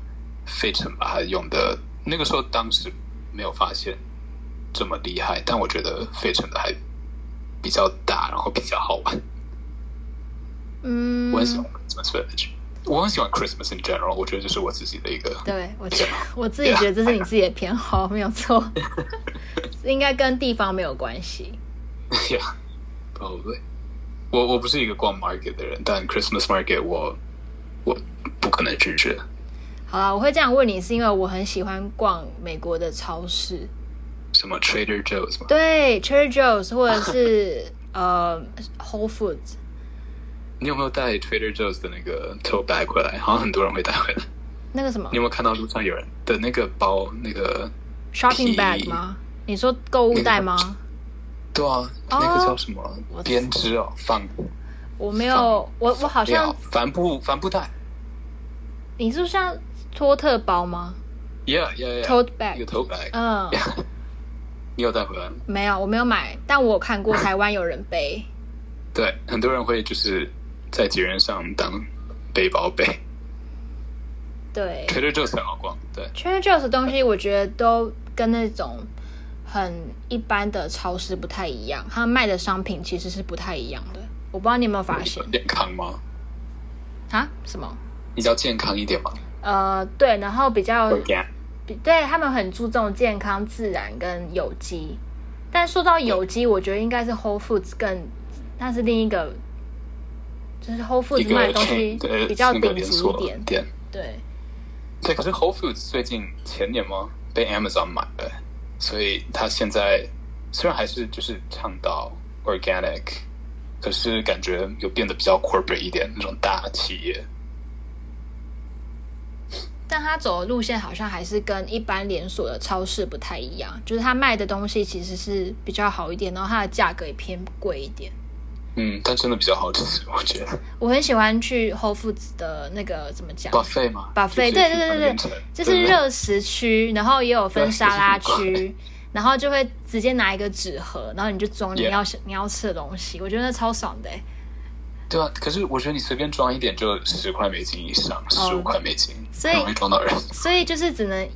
费城把它用的那个时候当时没有发现这么厉害，但我觉得费城的还比较大，然后比较好玩。嗯，我很喜欢 Christmas Village，我很喜欢 Christmas in general，我觉得这是我自己的一个。对，我觉得 我自己觉得这是你自己的偏好，没有错，应该跟地方没有关系。Yeah，probably。我我不是一个逛 market 的人，但 Christmas market 我我不可能拒绝。好啦，我会这样问你，是因为我很喜欢逛美国的超市。什么 Trader Joe's 吗？对，Trader Joe's 或者是 呃 Whole Foods。你有没有带 Trader Joe's 的那个 tote bag 回来？好像很多人会带回来。那个什么？你有没有看到路上有人的那个包？那个 shopping bag 吗？你说购物袋吗？对啊，那个叫什么？编织哦，帆布。我没有，我我好像帆布帆布袋。你是不是像托特包吗？Yeah yeah yeah，tote bag，一个 tote bag。嗯，你有带回来吗？没有，我没有买，但我看过台湾有人背。对，很多人会就是。在节日上当背包背，对，Trader Joe's 很好逛，对，Trader Joe's 的东西我觉得都跟那种很一般的超市不太一样，他们卖的商品其实是不太一样的。我不知道你有没有发现？健康吗？啊？什么？比较健康一点吗？呃，对，然后比较对他们很注重健康、自然跟有机。但说到有机，我觉得应该是 Whole Foods 更，那是另一个。就是 Whole Foods 卖的东西比较顶级一点，点对。对，可是 Whole Foods 最近前年吗被 Amazon 买了，所以他现在虽然还是就是倡导 organic，可是感觉又变得比较 corporate 一点那种大企业。但他走的路线好像还是跟一般连锁的超市不太一样，就是他卖的东西其实是比较好一点，然后它的价格也偏贵一点。嗯，但真的比较好吃，我觉得。我很喜欢去 Whole Foods 的那个怎么讲？Buffet 吗？Buffet，对对对对对，就是热食区，然后也有分沙拉区，然后就会直接拿一个纸盒，然后你就装你要你要吃的东西，我觉得那超爽的。对啊，可是我觉得你随便装一点就十块美金以上，十五块美金，所以容易装到人。所以就是只能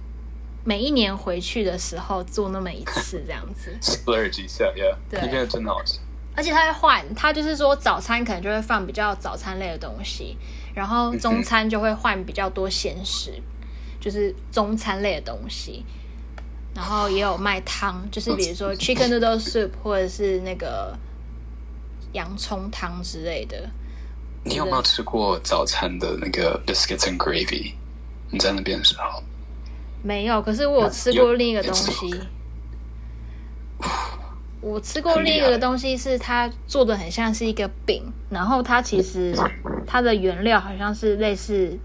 每一年回去的时候做那么一次这样子，splurge 一下，Yeah，对，那边真的好吃。而且他会换，他就是说早餐可能就会放比较早餐类的东西，然后中餐就会换比较多咸食，就是中餐类的东西。然后也有卖汤，就是比如说 chicken noodle soup 或者是那个洋葱汤之类的。你有没有吃过早餐的那个 biscuits and gravy？你在那边的时候没有，可是我有吃过另一个东西。我吃过另一个东西，是它做的很像是一个饼，然后它其实 它的原料好像是类似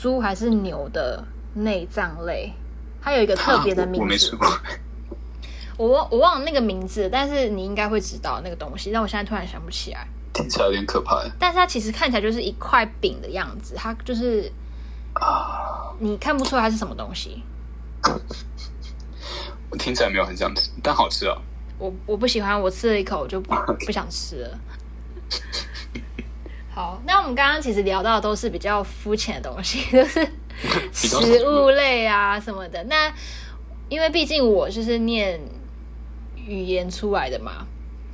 猪还是牛的内脏类，它有一个特别的名字。我没吃过，我忘我忘了那个名字，但是你应该会知道那个东西，但我现在突然想不起来。听起来有点可怕。但是它其实看起来就是一块饼的样子，它就是啊，你看不出来它是什么东西。我听起来没有很想吃，但好吃啊！我我不喜欢，我吃了一口我就不 不想吃了。好，那我们刚刚其实聊到的都是比较肤浅的东西，就是 食物类啊什么的。那因为毕竟我就是念语言出来的嘛，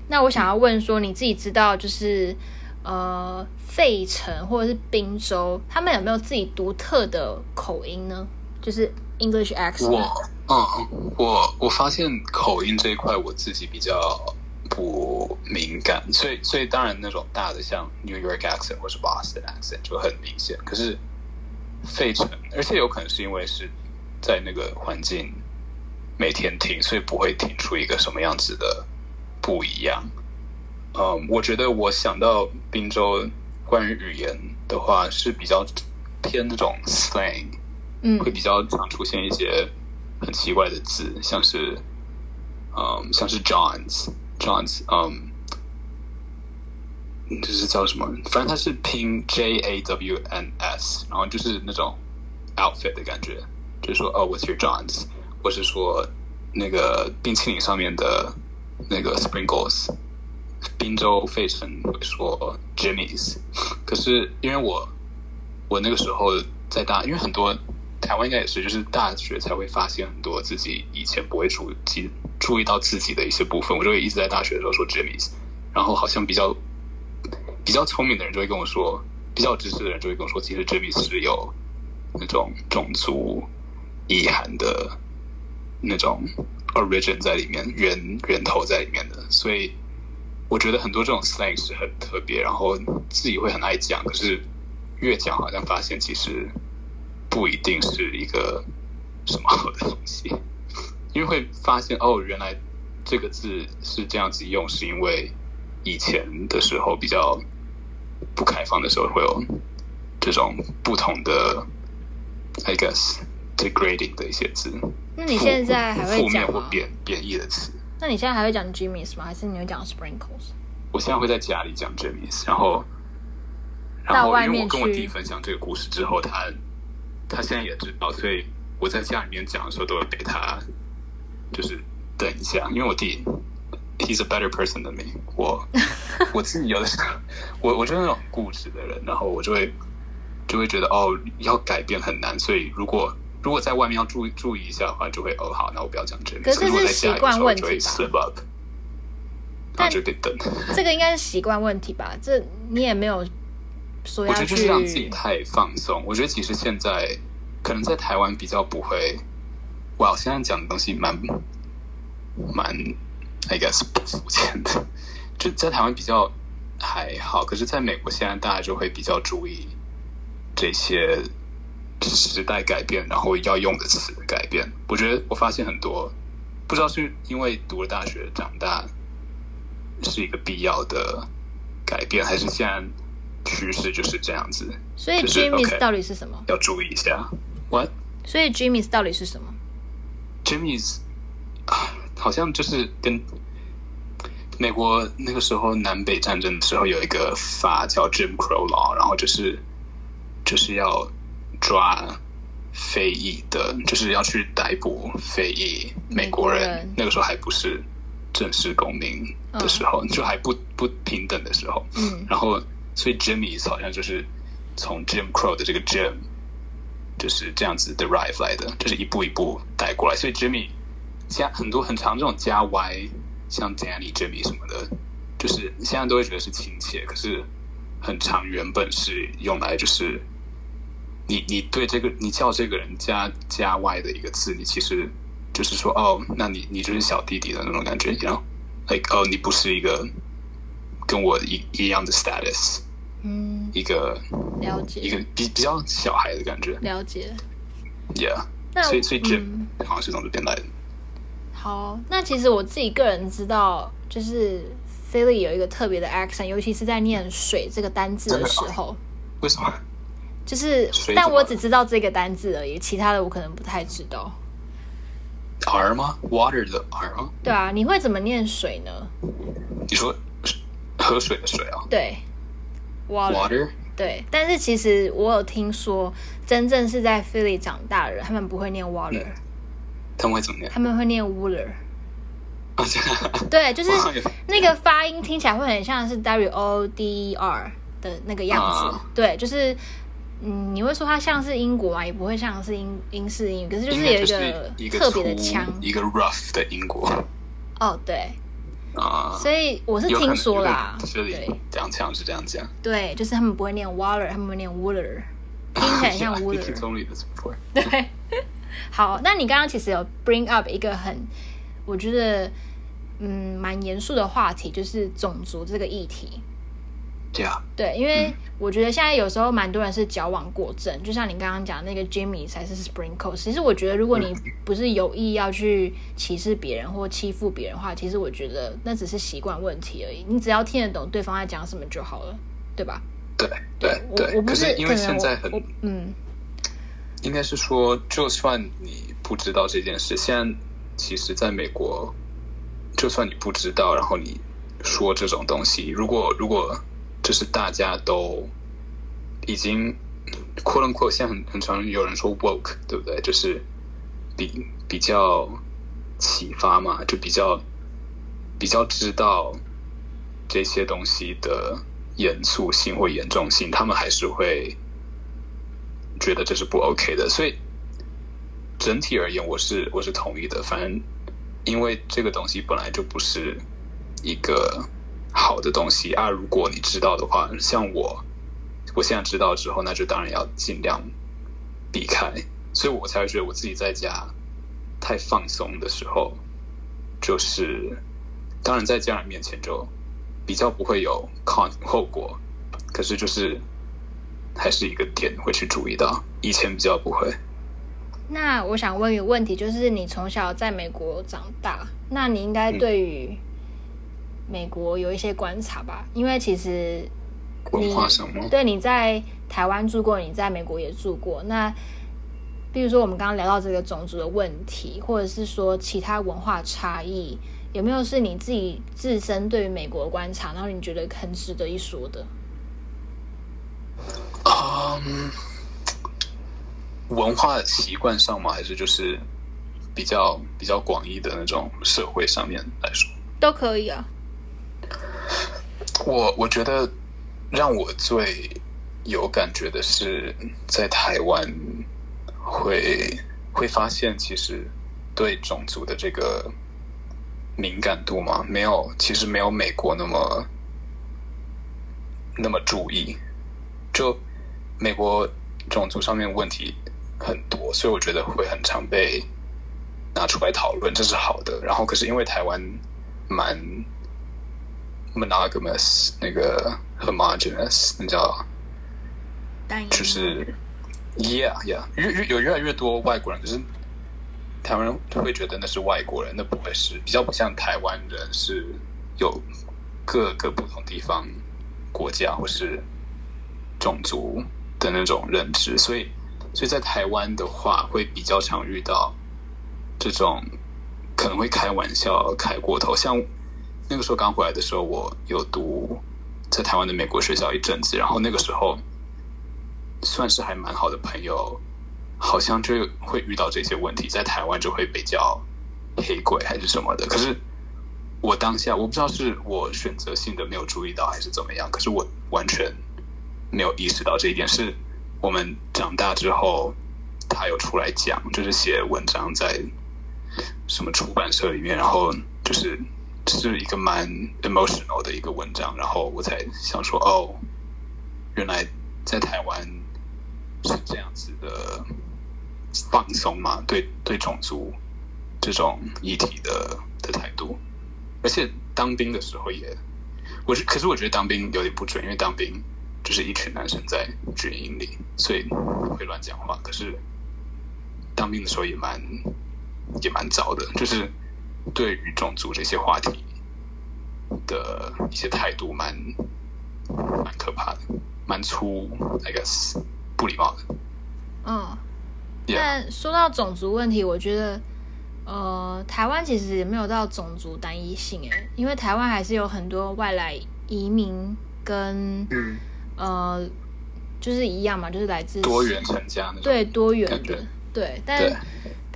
那我想要问说，你自己知道就是呃，费城或者是宾州，他们有没有自己独特的口音呢？就是 English accent 我。嗯，我我发现口音这一块我自己比较不敏感，所以所以当然那种大的像 New York accent 或是 Boston accent 就很明显。可是费城，而且有可能是因为是在那个环境每天听，所以不会听出一个什么样子的不一样。嗯，我觉得我想到滨州关于语言的话是比较偏那种 slang，会比较常出现一些。很奇怪的字，像是，嗯，像是 Johns，Johns，嗯，这是叫什么？反正它是拼 J A W N S，然后就是那种 outfit 的感觉就是说哦，What's your Johns，或是说那个冰淇淋上面的那个 Sprinkles，宾州费城会说 Jimmy's。可是因为我我那个时候在大，因为很多台湾应该也是，就是大学才会发现很多自己以前不会注意注意到自己的一些部分，我就会一直在大学的时候说 Jimmy's，然后好像比较比较聪明的人就会跟我说，比较知识的人就会跟我说，其实 Jimmy's 是有那种种族。意涵的那种 origin 在里面，源源头在里面的，所以我觉得很多这种 slang 是很特别，然后自己会很爱讲，可是越讲好像发现其实不一定是一个什么好的东西，因为会发现哦，原来这个字是这样子用，是因为以前的时候比较不开放的时候会有这种不同的，I guess。degrading 的一些字，那你现在还会讲负面或贬贬义的词？那你现在还会讲 Jimmy's 吗？还是你会讲 Sprinkles？我现在会在家里讲 Jimmy's，然后，然后因为我跟我弟分享这个故事之后，他他现在也知道，所以我在家里面讲的时候都会给他，就是等一下，因为我弟 he's a better person than me，我 我自己有的时候，我我就是那种固执的人，然后我就会就会觉得哦，要改变很难，所以如果如果在外面要注意注意一下的话，就会哦好，那我不要讲这个。可是这是习惯问题吧？但就得等。这个应该是习惯问题吧？这你也没有我觉得就是让自己太放松。我觉得其实现在可能在台湾比较不会。哇，我现在讲的东西蛮蛮，I guess 不肤浅的。就在台湾比较还好，可是在美国现在大家就会比较注意这些。时代改变，然后要用的词改变。我觉得我发现很多，不知道是因为读了大学长大是一个必要的改变，还是现在趋势就是这样子。所以 Jimmy's 到底是什么？要注意一下。What？所以 Jimmy's 到底是什么？Jimmy's 啊，好像就是跟美国那个时候南北战争的时候有一个法叫 Jim Crow Law，然后就是就是要。抓非裔的，就是要去逮捕非裔美国人。那个时候还不是正式公民的时候，嗯、就还不不平等的时候。嗯，然后所以 Jimmy 好像就是从 Jim Crow 的这个 Jim 就是这样子 derive 来的，就是一步一步带过来。所以 Jimmy 加很多很长这种加 Y，像 Danny、Jimmy 什么的，就是现在都会觉得是亲切，可是很长原本是用来就是。你你对这个你叫这个人加加 Y 的一个字，你其实就是说哦，那你你就是小弟弟的那种感觉，你知道？like 哦，你不是一个跟我一一样的 status，嗯，一个了解，一个比比较小孩的感觉，了解，Yeah，那所以所以 Jim 好像是从这边来的。好，那其实我自己个人知道，就是 Philly 有一个特别的 accent，尤其是在念水这个单字的时候，为什么？就是，但我只知道这个单字而已，其他的我可能不太知道。R 吗？Water 的 R 吗？对啊，你会怎么念水呢？你说喝水的水啊？对，Water。对，但是其实我有听说，真正是在 Philly 长大的人，他们不会念 Water，嗯，他们会怎么念？他们会念 Wooler。对，就是那个发音听起来会很像是 W O D E R 的那个样子。Uh, 对，就是。嗯，你会说它像是英国啊，也不会像是英英式英语，可是就是有一个特别的腔，一个 rough 的英国。哦，对啊，所以我是听说啦，对，这样讲是这样讲，对，就是他们不会念 water，他们会念 water，听起来像 water，。对，好，那你刚刚其实有 bring up 一个很，我觉得嗯蛮严肃的话题，就是种族这个议题。Yeah. 对，因为我觉得现在有时候蛮多人是矫枉过正，就像你刚刚讲那个 Jimmy 才是 Sprinkle。其实我觉得，如果你不是有意要去歧视别人或欺负别人的话，其实我觉得那只是习惯问题而已。你只要听得懂对方在讲什么就好了，对吧？对对对，我我不，是因为现在很嗯，应该是说，就算你不知道这件事，现在其实在美国，就算你不知道，然后你说这种东西，如果如果。就是大家都已经 quote unquote，现在很很常有人说 woke，对不对？就是比比较启发嘛，就比较比较知道这些东西的严肃性或严重性，他们还是会觉得这是不 OK 的。所以整体而言，我是我是同意的。反正因为这个东西本来就不是一个好的东西啊，如果你知道的话，像我。我现在知道之后，那就当然要尽量避开，所以我才会觉得我自己在家太放松的时候，就是当然在家人面前就比较不会有抗后果，可是就是还是一个点会去注意到，以前比较不会。那我想问一个问题，就是你从小在美国长大，那你应该对于美国有一些观察吧？因为其实。文化？对，你在台湾住过，你在美国也住过。那比如说，我们刚刚聊到这个种族的问题，或者是说其他文化差异，有没有是你自己自身对于美国的观察，然后你觉得很值得一说的？嗯，文化习惯上吗？还是就是比较比较广义的那种社会上面来说，都可以啊。我我觉得。让我最有感觉的是，在台湾会会发现，其实对种族的这个敏感度嘛，没有，其实没有美国那么那么注意。就美国种族上面问题很多，所以我觉得会很常被拿出来讨论，这是好的。然后，可是因为台湾蛮 monogamous 那个。homogeneous，你知道？就是 yeah yeah，越越有越来越多外国人，可是台湾人会觉得那是外国人，那不会是比较不像台湾人是有各个不同地方国家或是种族的那种认知，所以所以在台湾的话，会比较常遇到这种可能会开玩笑开过头，像那个时候刚回来的时候，我有读。在台湾的美国学校一阵子，然后那个时候算是还蛮好的朋友，好像就会遇到这些问题，在台湾就会被叫黑鬼还是什么的。可是我当下我不知道是我选择性的没有注意到还是怎么样，可是我完全没有意识到这一点。是我们长大之后，他有出来讲，就是写文章在什么出版社里面，然后就是。是一个蛮 emotional 的一个文章，然后我才想说，哦，原来在台湾是这样子的放松嘛，对对种族这种议题的的态度，而且当兵的时候也，我是可是我觉得当兵有点不准，因为当兵就是一群男生在军营里，所以会乱讲话。可是当兵的时候也蛮也蛮糟的，就是。对于种族这些话题的一些态度蛮蛮可怕的，蛮粗，I guess 不礼貌的。嗯，但说到种族问题，我觉得呃，台湾其实也没有到种族单一性诶，因为台湾还是有很多外来移民跟、嗯、呃，就是一样嘛，就是来自多元成家的对多元的对，但。对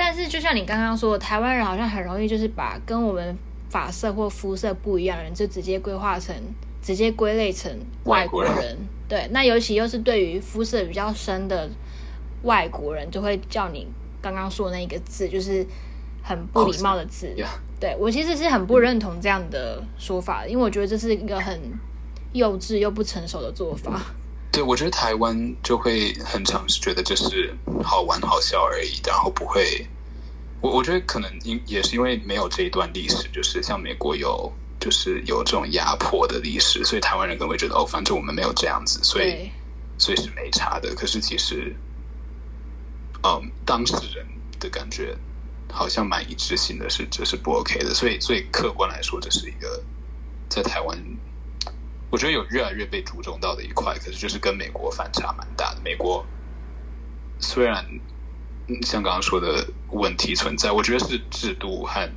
但是，就像你刚刚说，台湾人好像很容易就是把跟我们发色或肤色不一样的人，就直接规划成、直接归类成外国人。对，那尤其又是对于肤色比较深的外国人，就会叫你刚刚说的那一个字，就是很不礼貌的字。Oh, yeah. 对，我其实是很不认同这样的说法，因为我觉得这是一个很幼稚又不成熟的做法。对，我觉得台湾就会很常是觉得这是好玩好笑而已，然后不会。我我觉得可能因也是因为没有这一段历史，就是像美国有就是有这种压迫的历史，所以台湾人可能会觉得哦，反正我们没有这样子，所以所以是没差的。可是其实，嗯，当事人的感觉好像蛮一致性的是这是不 OK 的，所以所以客观来说，这是一个在台湾。我觉得有越来越被注重到的一块，可是就是跟美国反差蛮大的。美国虽然像刚刚说的问题存在，我觉得是制度和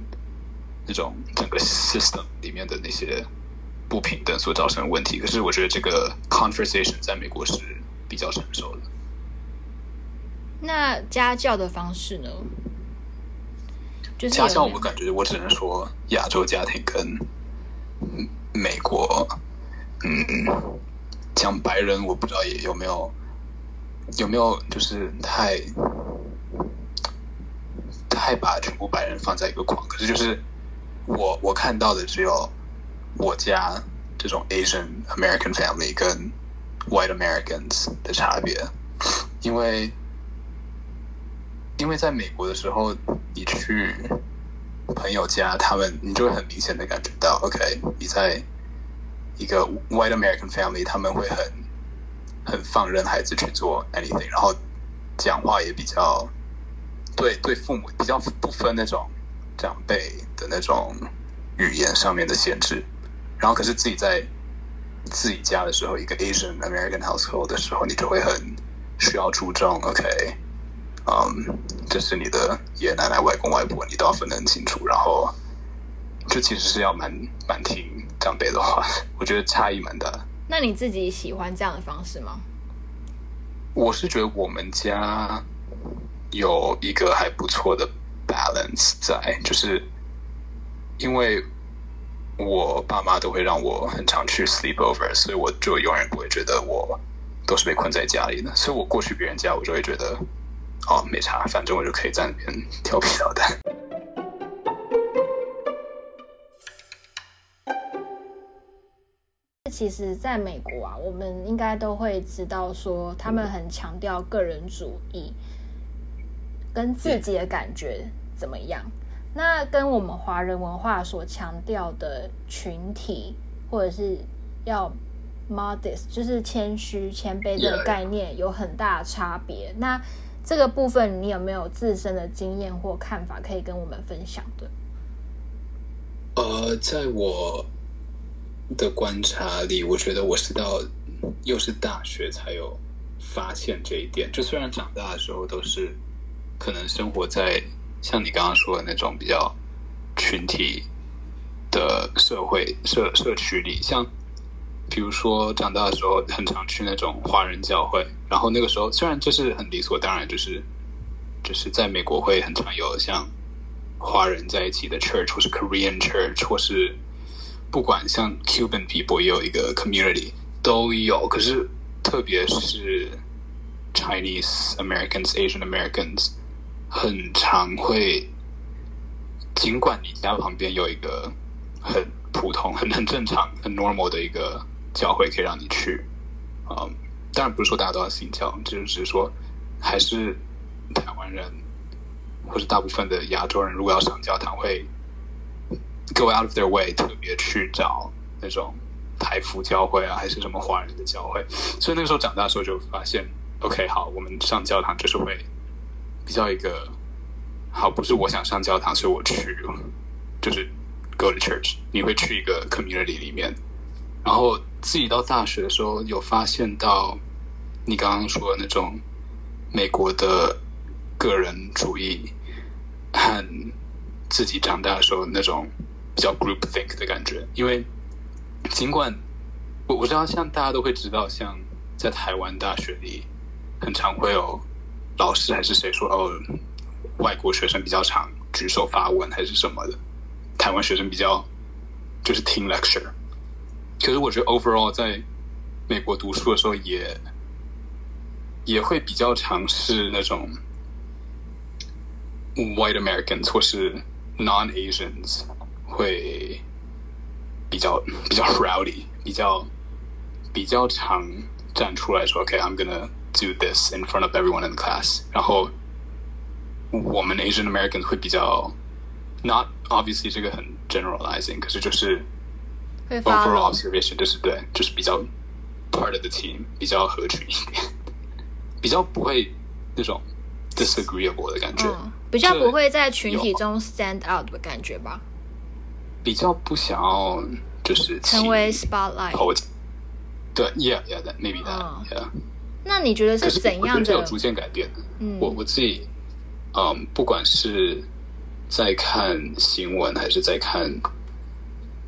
那种整个 system 里面的那些不平等所造成的问题。可是我觉得这个 conversation 在美国是比较成熟的。那家教的方式呢？就是家教，我感觉我只能说亚洲家庭跟美国，嗯，讲白人我不知道也有没有有没有就是太太把全部白人放在一个框，可是就是我我看到的只有我家这种 Asian American family 跟 White Americans 的差别，因为。因为在美国的时候，你去朋友家，他们你就会很明显的感觉到，OK，你在一个 White American family，他们会很很放任孩子去做 anything，然后讲话也比较对对父母比较不分那种长辈的那种语言上面的限制，然后可是自己在自己家的时候，一个 Asian American household 的时候，你就会很需要注重，OK。嗯，这是你的爷爷奶奶、外公外婆，你都要分得很清楚。然后，这其实是要蛮蛮听长辈的话，我觉得差异蛮大。那你自己喜欢这样的方式吗？我是觉得我们家有一个还不错的 balance 在，就是因为我爸妈都会让我很常去 sleepover，所以我就永远不会觉得我都是被困在家里的。所以我过去别人家，我就会觉得。哦，没差，反正我就可以在那边调皮捣蛋。其实，在美国啊，我们应该都会知道，说他们很强调个人主义，跟自己的感觉怎么样。那跟我们华人文化所强调的群体，或者是要 modest，就是谦虚、谦卑这个概念，有很大的差别。那这个部分你有没有自身的经验或看法可以跟我们分享的？呃，在我的观察力，我觉得我是到又是大学才有发现这一点。就虽然长大的时候都是可能生活在像你刚刚说的那种比较群体的社会社社区里，像。比如说，长大的时候很常去那种华人教会，然后那个时候虽然这是很理所当然，就是就是在美国会很常有像华人在一起的 church，或是 Korean church，或是不管像 Cuban people 也有一个 community 都有，可是特别是 Chinese Americans、Asian Americans 很常会，尽管你家旁边有一个很普通、很很正常、很 normal 的一个。教会可以让你去，嗯，当然不是说大家都要信教，就是只是说，还是台湾人或者大部分的亚洲人，如果要上教堂，会 go out of their way 特别去找那种台福教会啊，还是什么华人的教会。所以那个时候长大的时候就发现，OK，好，我们上教堂就是会比较一个好，不是我想上教堂，所以我去，就是 go to church，你会去一个 community 里面。然后自己到大学的时候，有发现到你刚刚说的那种美国的个人主义和自己长大的时候那种较 group think 的感觉。因为尽管我我知道，像大家都会知道，像在台湾大学里，很常会有老师还是谁说哦，外国学生比较常举手发问还是什么的，台湾学生比较就是听 lecture。可是我觉得 overall 在美国读书的时候也，也也会比较尝试那种 white Americans 或是 non Asians 会比较比较 rowdy，比较比较常站出来说，OK，I'm gonna do this in front of everyone in the class。然后我们 Asian Americans 会比较 not obviously 这个很 generalizing，可是就是。Overall observation 就是对，就是比较 part of the team，比较合群一点，比较不会那种 disagreeable 的感觉，嗯，比较不会在群体中 stand out 的感觉吧。 比较不想要就是成为 spotlight。对，yeah，yeah，that，maybe that，yeah。那你觉得是怎样的？逐渐改变的。嗯，我我自己，嗯，不管是在看新闻还是在看。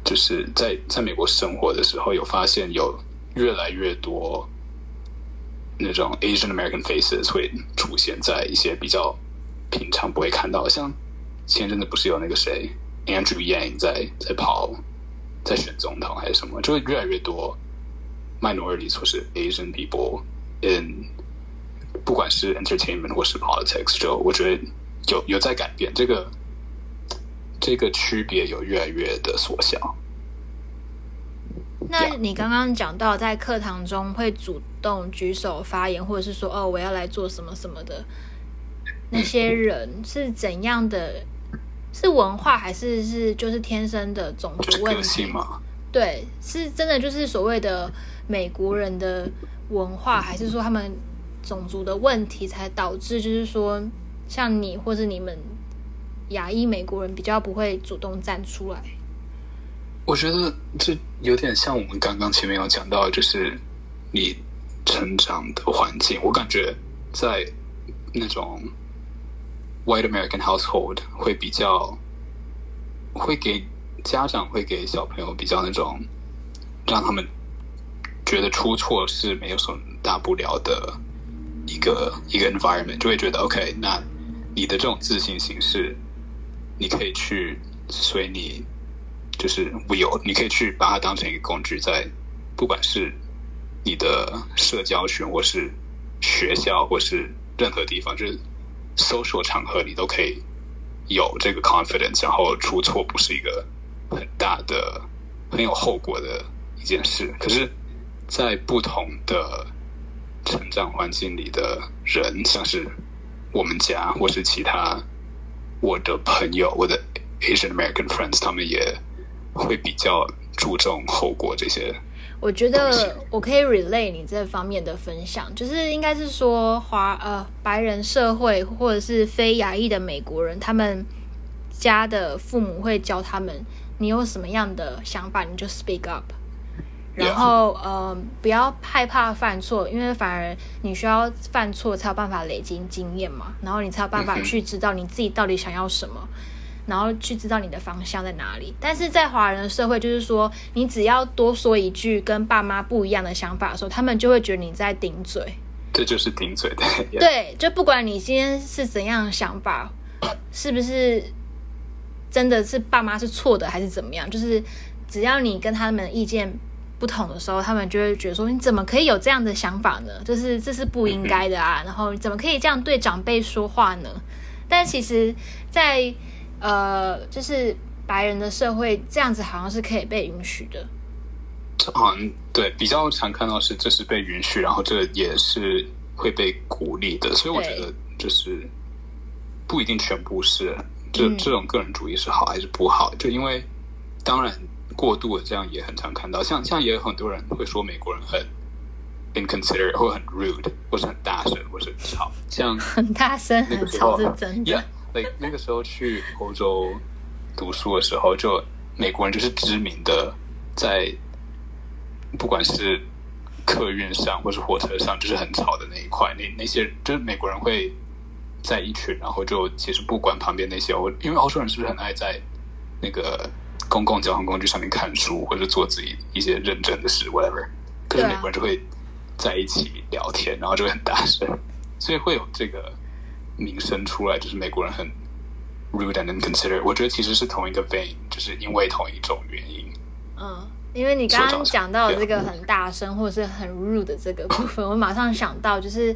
就是在在美国生活的时候，有发现有越来越多那种 Asian American faces 会出现在一些比较平常不会看到，像前阵子不是有那个谁 Andrew Yang 在在跑，在选总统还是什么，就会越来越多 minorities 或是 Asian people in 不管是 entertainment 或是 politics，就我觉得有有在改变，这个这个区别有越来越的缩小。那你刚刚讲到在课堂中会主动举手发言，或者是说哦我要来做什么什么的，那些人是怎样的？是文化还是是就是天生的种族问题吗？对，是真的就是所谓的美国人的文化，还是说他们种族的问题才导致就是说像你或者你们亚裔美国人比较不会主动站出来？我觉得这有点像我们刚刚前面有讲到，就是你成长的环境。我感觉在那种 White American household 会比较会给家长会给小朋友比较那种让他们觉得出错是没有什么大不了的一个一个 environment，就会觉得 OK，那你的这种自信形式你可以去随你。就是 will，你可以去把它当成一个工具，在不管是你的社交圈，或是学校，或是任何地方，就是 social 场合，你都可以有这个 confidence，然后出错不是一个很大的、很有后果的一件事。可是，在不同的成长环境里的人，像是我们家，或是其他我的朋友，我的 Asian American friends，他们也。会比较注重后果这些。我觉得我可以 relay 你这方面的分享，就是应该是说华呃白人社会或者是非亚裔的美国人，他们家的父母会教他们，你有什么样的想法你就 speak up，然后呃不要害怕犯错，因为反而你需要犯错才有办法累积经验嘛，然后你才有办法去知道你自己到底想要什么。然后去知道你的方向在哪里，但是在华人的社会，就是说，你只要多说一句跟爸妈不一样的想法的时候，他们就会觉得你在顶嘴。这就是顶嘴的。对，就不管你今天是怎样的想法，是不是真的是爸妈是错的，还是怎么样，就是只要你跟他们的意见不同的时候，他们就会觉得说，你怎么可以有这样的想法呢？就是这是不应该的啊！然后你怎么可以这样对长辈说话呢？但其实，在呃，就是白人的社会这样子，好像是可以被允许的。这好像对比较常看到是这是被允许，然后这也是会被鼓励的。所以我觉得就是不一定全部是这这种个人主义是好还是不好。就因为当然过度的这样也很常看到，像像也有很多人会说美国人很 inconsiderate 或很 rude，或是很大声，或是很吵，像 很大声很吵是真的。Yeah. Like, 那个时候去欧洲读书的时候，就美国人就是知名的，在不管是客运上或是火车上，就是很吵的那一块。那那些就是美国人会在一群，然后就其实不管旁边那些，我因为欧洲人是不是很爱在那个公共交通工具上面看书或者做自己一些认真的事，whatever。可是美国人就会在一起聊天，然后就会很大声，所以会有这个。名声出来就是美国人很 rude and inconsiderate，我觉得其实是同一个 vein，就是因为同一种原因。嗯，因为你刚刚讲到这个很大声或者是很 rude 的这个部分，我马上想到就是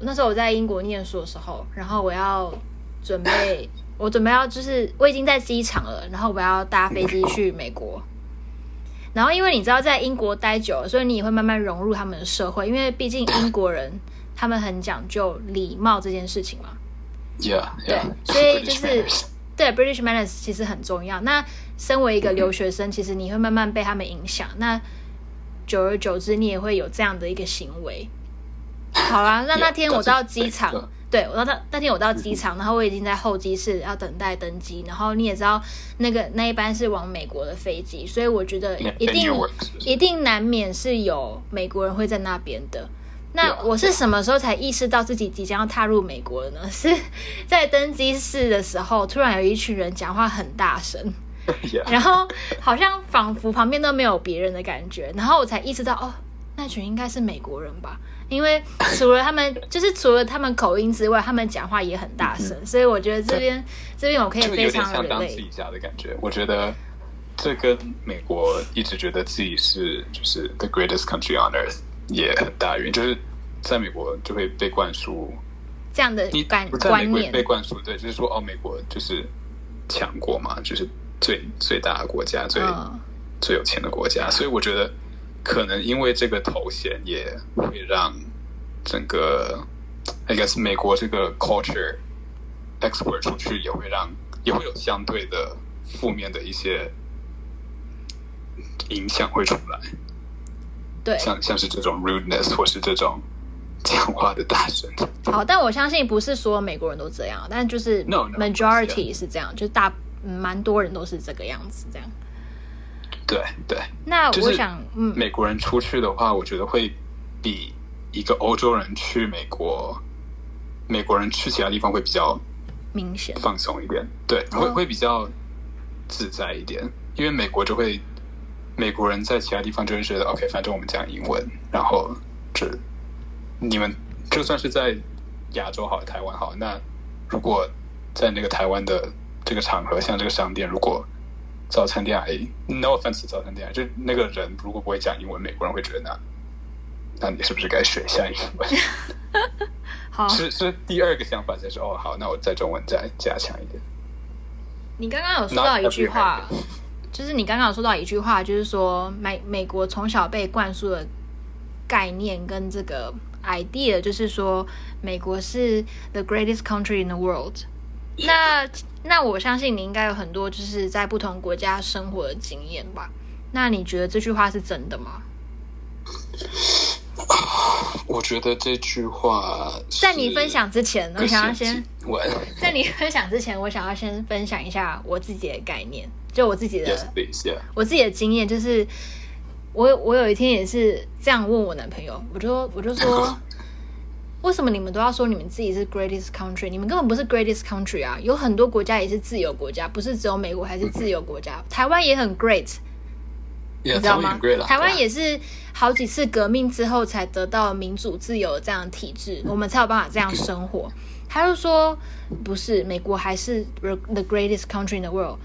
那时候我在英国念书的时候，然后我要准备，我准备要就是我已经在机场了，然后我要搭飞机去美国。然后因为你知道在英国待久了，所以你也会慢慢融入他们的社会，因为毕竟英国人。他们很讲究礼貌这件事情嘛，Yeah，对，所以就是对 British manners 其实很重要。那身为一个留学生，其实你会慢慢被他们影响。那久而久之，你也会有这样的一个行为。好啦，那那天我到机场，对，我到那那天我到机场，然后我已经在候机室要等待登机。然后你也知道，那个那一班是往美国的飞机，所以我觉得一定一定难免是有美国人会在那边的。那我是什么时候才意识到自己即将要踏入美国的呢？是在登机室的时候，突然有一群人讲话很大声，然后好像仿佛旁边都没有别人的感觉，然后我才意识到哦，那群应该是美国人吧？因为除了他们，就是除了他们口音之外，他们讲话也很大声，嗯、所以我觉得这边这边我可以非常的有点像当自己家的感觉。我觉得这跟美国一直觉得自己是就是 the greatest country on earth 也很大原因，就是在美国就会被灌输这样的感观念，被灌输对，就是说哦，美国就是强国嘛，就是最最大的国家，最、嗯、最有钱的国家，所以我觉得。可能因为这个头衔也会让整个，I guess 美国这个 culture export 出去，也会让也会有相对的负面的一些影响会出来。对，像像是这种 rudeness 或是这种讲话的大声。好，但我相信不是所有美国人都这样，但就是 no majority 是这样，就是大蛮多人都是这个样子这样。对对，那我想，嗯，美国人出去的话，我觉得会比一个欧洲人去美国，美国人去其他地方会比较明显。放松一点，对，会会比较自在一点，因为美国就会美国人在其他地方就会觉得，OK，反正我们讲英文，然后这你们就算是在亚洲好，台湾好，那如果在那个台湾的这个场合，像这个商店，如果早餐店阿姨，no offense，早餐店就那个人如果不会讲英文，美国人会觉得那，那你是不是该学一下英文？好，是是第二个想法就是哦，好，那我在中文再加强一点。你刚刚有说到一句话，就是你刚刚有说到一句话，就是说美美国从小被灌输的概念跟这个 idea，就是说美国是 the greatest country in the world。那那我相信你应该有很多就是在不同国家生活的经验吧？那你觉得这句话是真的吗？我觉得这句话在你分享之前，我想要先在你分享之前，我想要先分享一下我自己的概念，就我自己的 yes, please, yeah. 我自己的经验，就是我我有一天也是这样问我男朋友，我就我就说。为什么你们都要说你们自己是 greatest country？你们根本不是 greatest country 啊！有很多国家也是自由国家，不是只有美国还是自由国家。台湾也很 great，、yeah, 你知道吗？台湾也是好几次革命之后才得到民主自由的这样的体制，我们才有办法这样生活。他就说不是，美国还是 the greatest country in the world。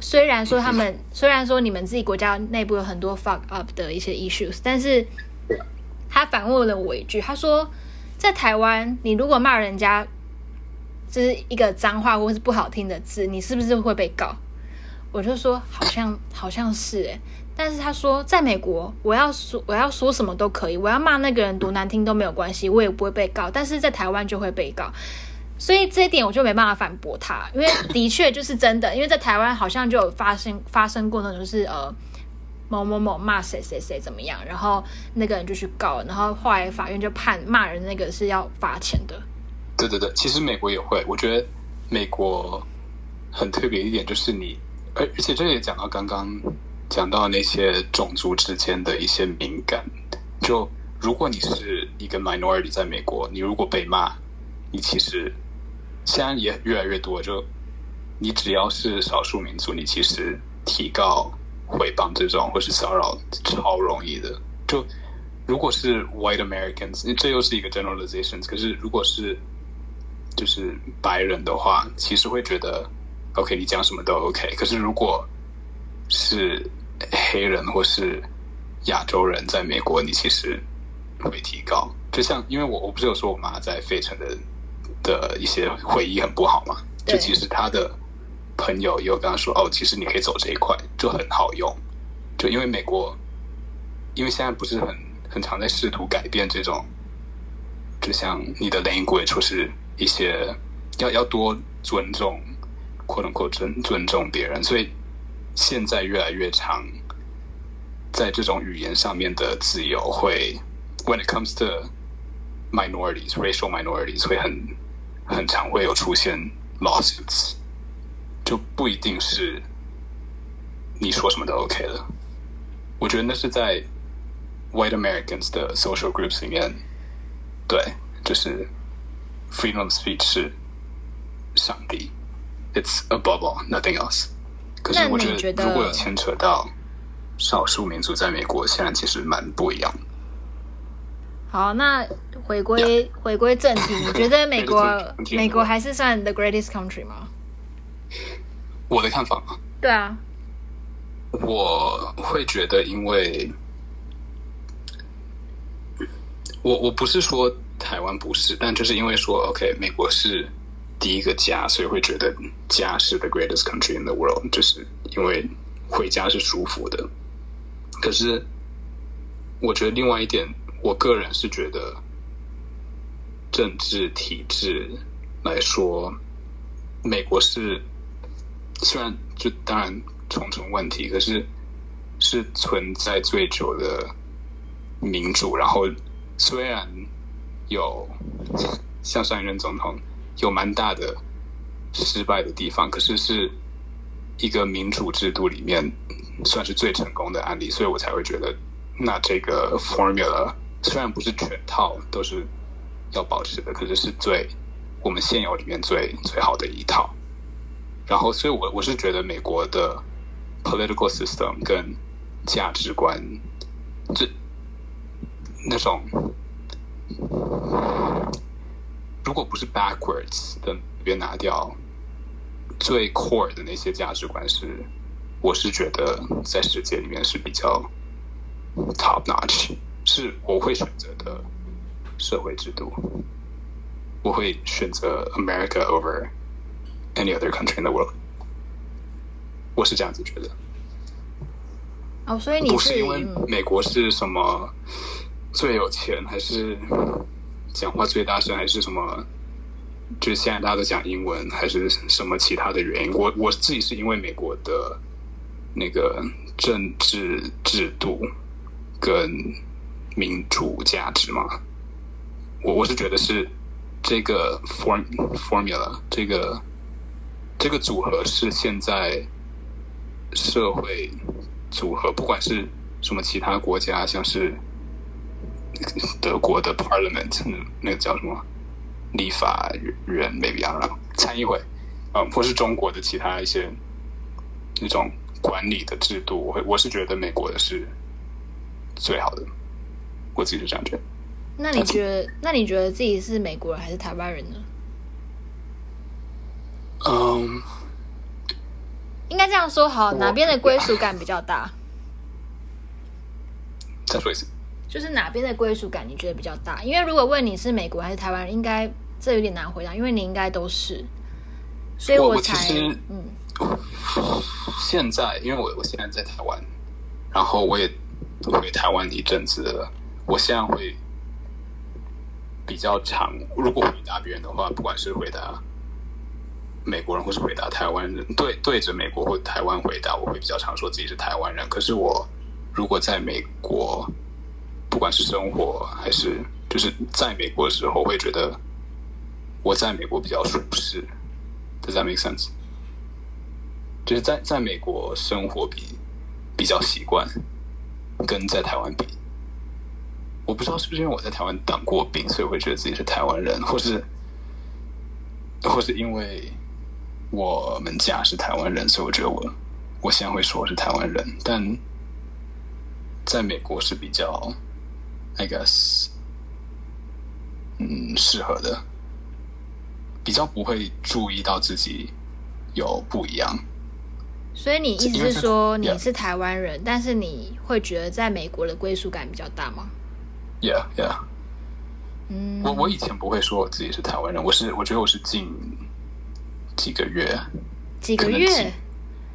虽然说他们，虽然说你们自己国家内部有很多 fuck up 的一些 issues，但是他反问了我一句，他说。在台湾，你如果骂人家，就是一个脏话或是不好听的字，你是不是会被告？我就说好像好像是诶，但是他说在美国，我要说我要说什么都可以，我要骂那个人多难听都没有关系，我也不会被告。但是在台湾就会被告，所以这一点我就没办法反驳他，因为的确就是真的，因为在台湾好像就有发生发生过那种就是呃。某某某骂谁谁谁怎么样，然后那个人就去告，然后后来法院就判骂人那个是要罚钱的。对对对，其实美国也会，我觉得美国很特别一点就是你，而而且这也讲到刚刚讲到那些种族之间的一些敏感。就如果你是一个 minority 在美国，你如果被骂，你其实现在也越来越多，就你只要是少数民族，你其实提告。诽谤这种或是骚扰超容易的，就如果是 white Americans，这又是一个 generalizations。可是如果是就是白人的话，其实会觉得 OK，你讲什么都 OK。可是如果是黑人或是亚洲人在美国，你其实会提高。就像因为我我不是有说我妈在费城的的一些回忆很不好嘛？就其实他的。朋友也有跟他说：“哦，其实你可以走这一块，就很好用。就因为美国，因为现在不是很很常在试图改变这种，就像你的 language 或是一些要要多尊重，quote unquote 尊尊重别人，所以现在越来越常在这种语言上面的自由会，when it comes to minorities, racial minorities，会很很常会有出现 lawsuits。”就不一定是你说什么都 OK 了。我觉得那是在 White Americans 的 social groups 里面，对，就是 freedom of speech 是上帝，It's above all, nothing else。可是我觉得如果有牵扯到少数民族在美国，现在其实蛮不一样。好，那回归.回归正题，你觉得美国美国还是算 the greatest country 吗？我的看法吗？对啊，我会觉得，因为我我不是说台湾不是，但就是因为说，OK，美国是第一个家，所以会觉得家是 the greatest country in the world，就是因为回家是舒服的。可是，我觉得另外一点。我个人是觉得，政治体制来说，美国是虽然就当然重重问题，可是是存在最久的民主。然后虽然有像上一任总统有蛮大的失败的地方，可是是一个民主制度里面算是最成功的案例，所以我才会觉得那这个 formula。虽然不是全套都是要保持的，可是是最我们现有里面最最好的一套。然后，所以我我是觉得美国的 political system 跟价值观，这那种如果不是 backwards 的别拿掉最 core 的那些价值观是，是我是觉得在世界里面是比较 top notch。是我会选择的社会制度，我会选择 America over any other country in the world。我是这样子觉得。哦，所以你不是因为美国是什么最有钱，还是讲话最大声，还是什么？就是现在大家都讲英文，还是什么其他的原因？我我自己是因为美国的那个政治制度跟。民主价值吗？我我是觉得是这个 form formula 这个这个组合是现在社会组合，不管是什么其他国家，像是德国的 Parliament 那个叫什么立法人 maybe 啊，参议会啊，或是中国的其他一些那种管理的制度，我会我是觉得美国的是最好的。我自己是这样觉得。那你觉得？那你觉得自己是美国人还是台湾人呢？嗯，应该这样说好，哪边的归属感比较大？再说一次，就是哪边的归属感你觉得比较大？因为如果问你是美国还是台湾人，应该这有点难回答，因为你应该都是，所以我才嗯，现在因为我我现在在台湾，然后我也回台湾一阵子了。我现在会比较常，如果回答别人的话，不管是回答美国人或是回答台湾人，对对着美国或台湾回答，我会比较常说自己是台湾人。可是我如果在美国，不管是生活还是就是在美国的时候，会觉得我在美国比较舒适。Does that make sense？就是在在美国生活比比较习惯，跟在台湾比。我不知道是不是因为我在台湾当过兵，所以会觉得自己是台湾人，或是，或是因为我们家是台湾人，所以我觉得我我现在会说我是台湾人。但在美国是比较，I guess，嗯，适合的，比较不会注意到自己有不一样。所以你意思是说你是台湾人，但是你会觉得在美国的归属感比较大吗？Yeah, yeah。嗯，我我以前不会说我自己是台湾人，我是我觉得我是近几个月，几个月，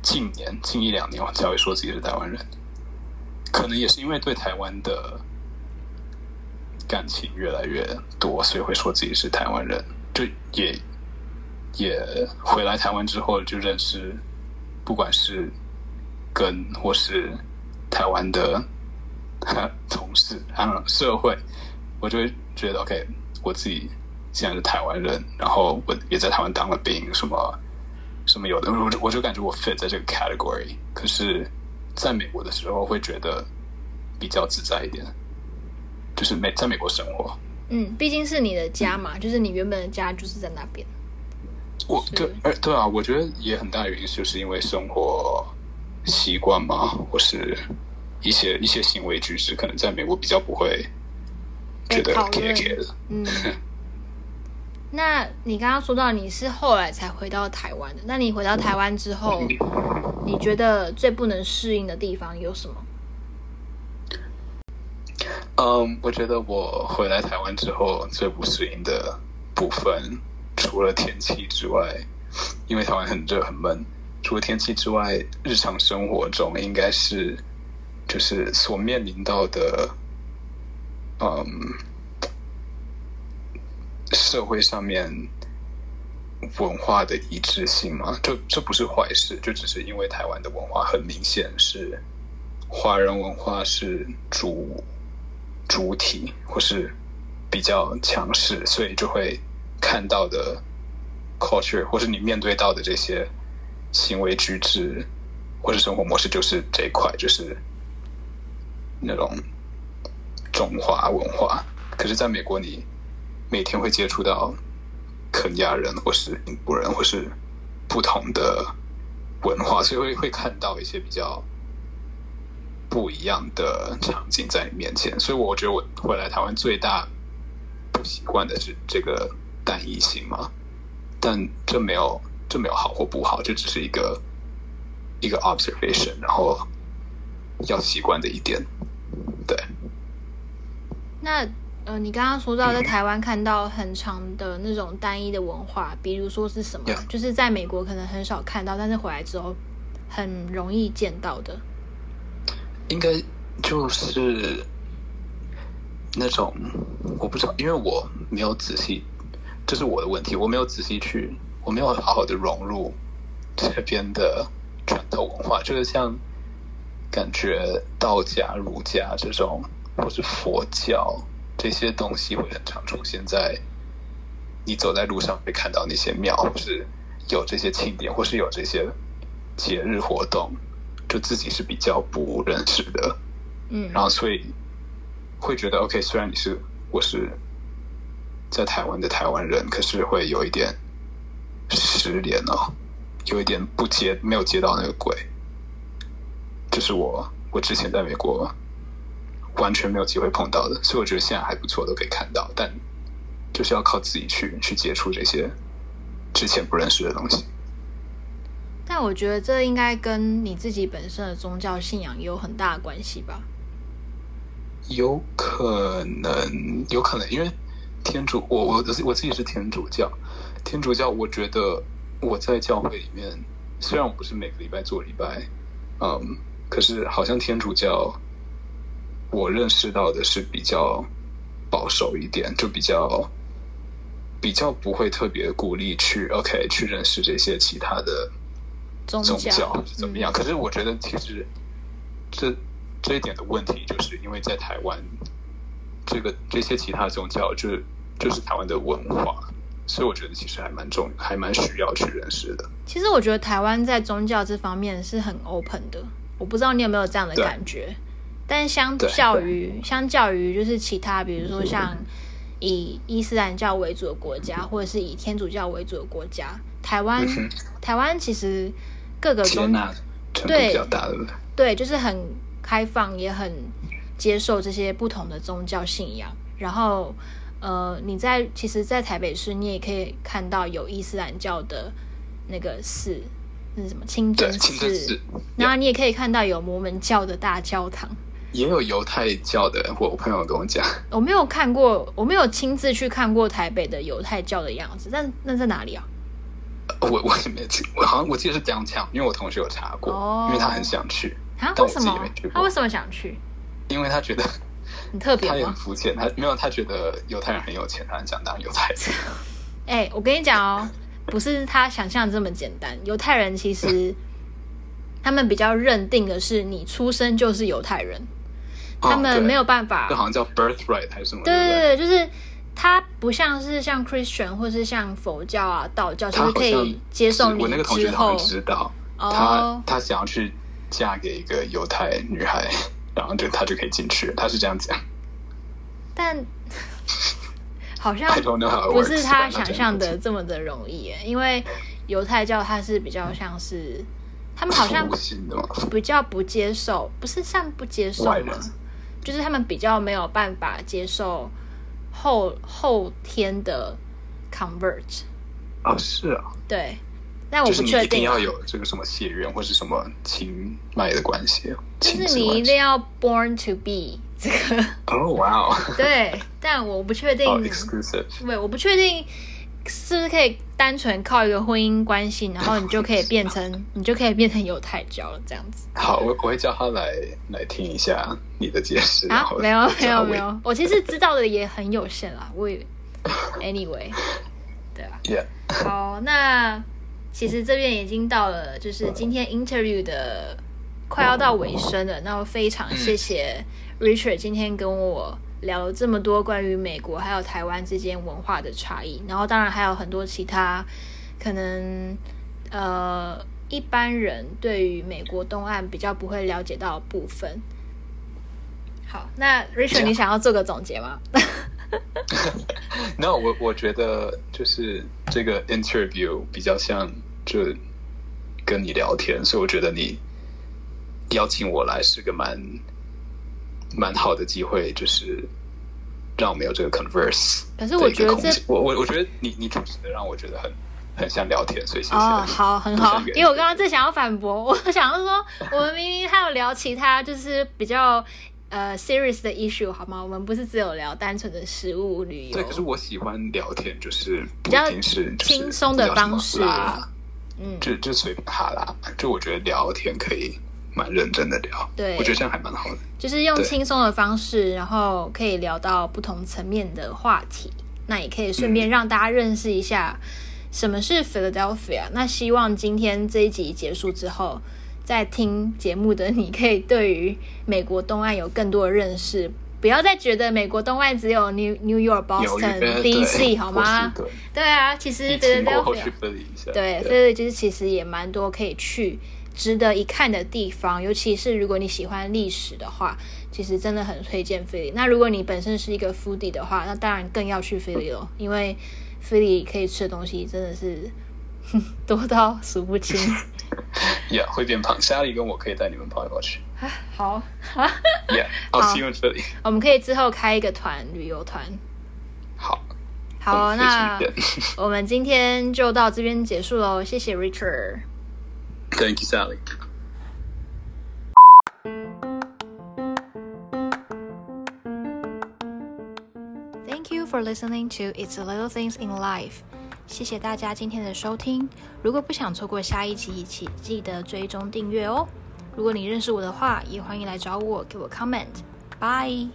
近年近一两年我才会说自己是台湾人，可能也是因为对台湾的感情越来越多，所以会说自己是台湾人。就也也回来台湾之后就认识，不管是跟或是台湾的。同事，还有社会，我就会觉得 OK，我自己现在是台湾人，然后我也在台湾当了兵，什么什么有的，我就我就感觉我 fit 在这个 category。可是在美国的时候，会觉得比较自在一点，就是美在美国生活。嗯，毕竟是你的家嘛，嗯、就是你原本的家就是在那边。我对，哎，对啊，我觉得也很大的原因就是因为生活习惯嘛，或是。一些一些行为举止可能在美国比较不会觉得 care care 的。嗯。那你刚刚说到你是后来才回到台湾的，那你回到台湾之后，你觉得最不能适应的地方有什么？嗯，我觉得我回来台湾之后最不适应的部分，除了天气之外，因为台湾很热很闷，除了天气之外，日常生活中应该是就是所面临到的，嗯，社会上面文化的一致性嘛，这这不是坏事，就只是因为台湾的文化很明显是华人文化是主。主体或是比较强势，所以就会看到的 culture，或是你面对到的这些行为举止，或是生活模式，就是这一块，就是那种中华文化。可是，在美国，你每天会接触到肯尼亚人，或是印度人，或是不同的文化，所以会会看到一些比较。不一样的场景在你面前，所以我觉得我回来台湾最大不习惯的是这个单一性嘛。但这没有这没有好或不好，这只是一个一个 observation，然后要习惯的一点。对。那呃，你刚刚说到在台湾看到很长的那种单一的文化，比如说是什么？Yeah. 就是在美国可能很少看到，但是回来之后很容易见到的。应该就是那种我不知道，因为我没有仔细，这是我的问题，我没有仔细去，我没有好好的融入这边的传统文化，就是像感觉道家、儒家这种，或是佛教这些东西会很常出现在你走在路上会看到那些庙，或是有这些庆典，或是有这些节日活动。就自己是比较不认识的，嗯，然后所以会觉得，OK，虽然你是我是在台湾的台湾人，可是会有一点失联哦，有一点不接，没有接到那个轨，这是我我之前在美国完全没有机会碰到的，所以我觉得现在还不错，都可以看到，但就是要靠自己去去接触这些之前不认识的东西。但我觉得这应该跟你自己本身的宗教信仰有很大的关系吧？有可能，有可能，因为天主，我我我自己是天主教，天主教，我觉得我在教会里面，虽然我不是每个礼拜做礼拜，嗯，可是好像天主教，我认识到的是比较保守一点，就比较比较不会特别鼓励去 OK 去认识这些其他的。宗教，宗教是怎么样？嗯、可是我觉得，其实这这一点的问题，就是因为在台湾，这个这些其他宗教，就就是台湾的文化，所以我觉得其实还蛮重，还蛮需要去认识的。其实我觉得台湾在宗教这方面是很 open 的，我不知道你有没有这样的感觉。但相较于相较于就是其他，比如说像以伊斯兰教为主的国家，或者是以天主教为主的国家，台湾、嗯、台湾其实。各个宗教对对，就是很开放，也很接受这些不同的宗教信仰。然后，呃，你在其实，在台北市，你也可以看到有伊斯兰教的那个寺，那是什么清真寺。然后你也可以看到有摩门教的大教堂，也有犹太教的。我朋友跟我讲，我没有看过，我没有亲自去看过台北的犹太教的样子。但那在哪里啊？我我也没去，我好像我记得是这样讲，因为我同学有查过，哦、因为他很想去，啊、但我自己没去过。他为什么想去？因为他觉得很特别，他也很肤浅，他没有他觉得犹太人很有钱，他很想当犹太人。哎、欸，我跟你讲哦，不是他想象这么简单。犹太人其实 他们比较认定的是，你出生就是犹太人，哦、他们没有办法，这好像叫 birthright 还是什么？对对对，就是。他不像是像 Christian 或是像佛教啊、道教，就是可以接受你之后。我那个同学好像知道，他、oh. 他想要去嫁给一个犹太女孩，然后就他就可以进去。他是这样讲，但好像不是他想象的这么的容易耶。因为犹太教它是比较像是他们好像比较不接受，不是像不接受吗？就是他们比较没有办法接受。后后天的 convert。啊，是啊。对，但我不确定。一定要有这个什么血缘或是什么亲脉的关系。就是你一定要 born to be 这个。哦，哇哦。对，但我不确定。Oh, exclusive。对，我不确定。是不是可以单纯靠一个婚姻关系，然后你就可以变成你就可以变成犹太教了这样子？好，我我会叫他来来听一下你的解释。啊，没有没有没有，我其实知道的也很有限啦。我也 anyway，对啊。Yeah. 好，那其实这边已经到了，就是今天 interview 的快要到尾声了。那我非常谢谢 Richard 今天跟我。聊了这么多关于美国还有台湾之间文化的差异，然后当然还有很多其他可能呃一般人对于美国东岸比较不会了解到的部分。好，那 Richard，你想要做个总结吗？那 No, 我我觉得就是这个 interview 比较像就跟你聊天，所以我觉得你邀请我来是个蛮。蛮好的机会，就是让我们有这个 converse。可是我觉得这，我我我觉得你你主持的让我觉得很很像聊天，所以谢谢。哦，好，很好。因为我刚刚正想要反驳，我想要说，我们明明还有聊其他，就是比较呃 serious 的 issue，好吗？我们不是只有聊单纯的食物旅游。对，可是我喜欢聊天，就是比较轻松的方式。嗯，就就随便哈啦，就我觉得聊天可以。蛮认真的聊，对，我觉得这样还蛮好的，就是用轻松的方式，然后可以聊到不同层面的话题。那也可以顺便让大家认识一下什么是 Philadelphia。嗯。那希望今天这一集结束之后，在听节目的你可以对于美国东岸有更多的认识，不要再觉得美国东岸只有 New New York、Boston、DC 好吗？对啊，其实 Philadelphia 对，Philly 就是其实也蛮多可以去。值得一看的地方，尤其是如果你喜欢历史的话，其实真的很推荐菲利。那如果你本身是一个 foodie 的话，那当然更要去菲利了，因为菲利可以吃的东西真的是 多到数不清。Yeah，会变胖。Sally 跟我可以带你们跑一跑去。好。Yeah，I'll see you in Philly。我们可以之后开一个团，旅游团。好。好，那我们今天就到这边结束喽。谢谢 Richard。Thank you, Sally. Thank you for listening to It's the Little Things in Life. 谢谢大家今天的收听。如果不想错过下一集，请记得追踪订阅哦。如果你认识我的话，也欢迎来找我，给我 comment。Bye.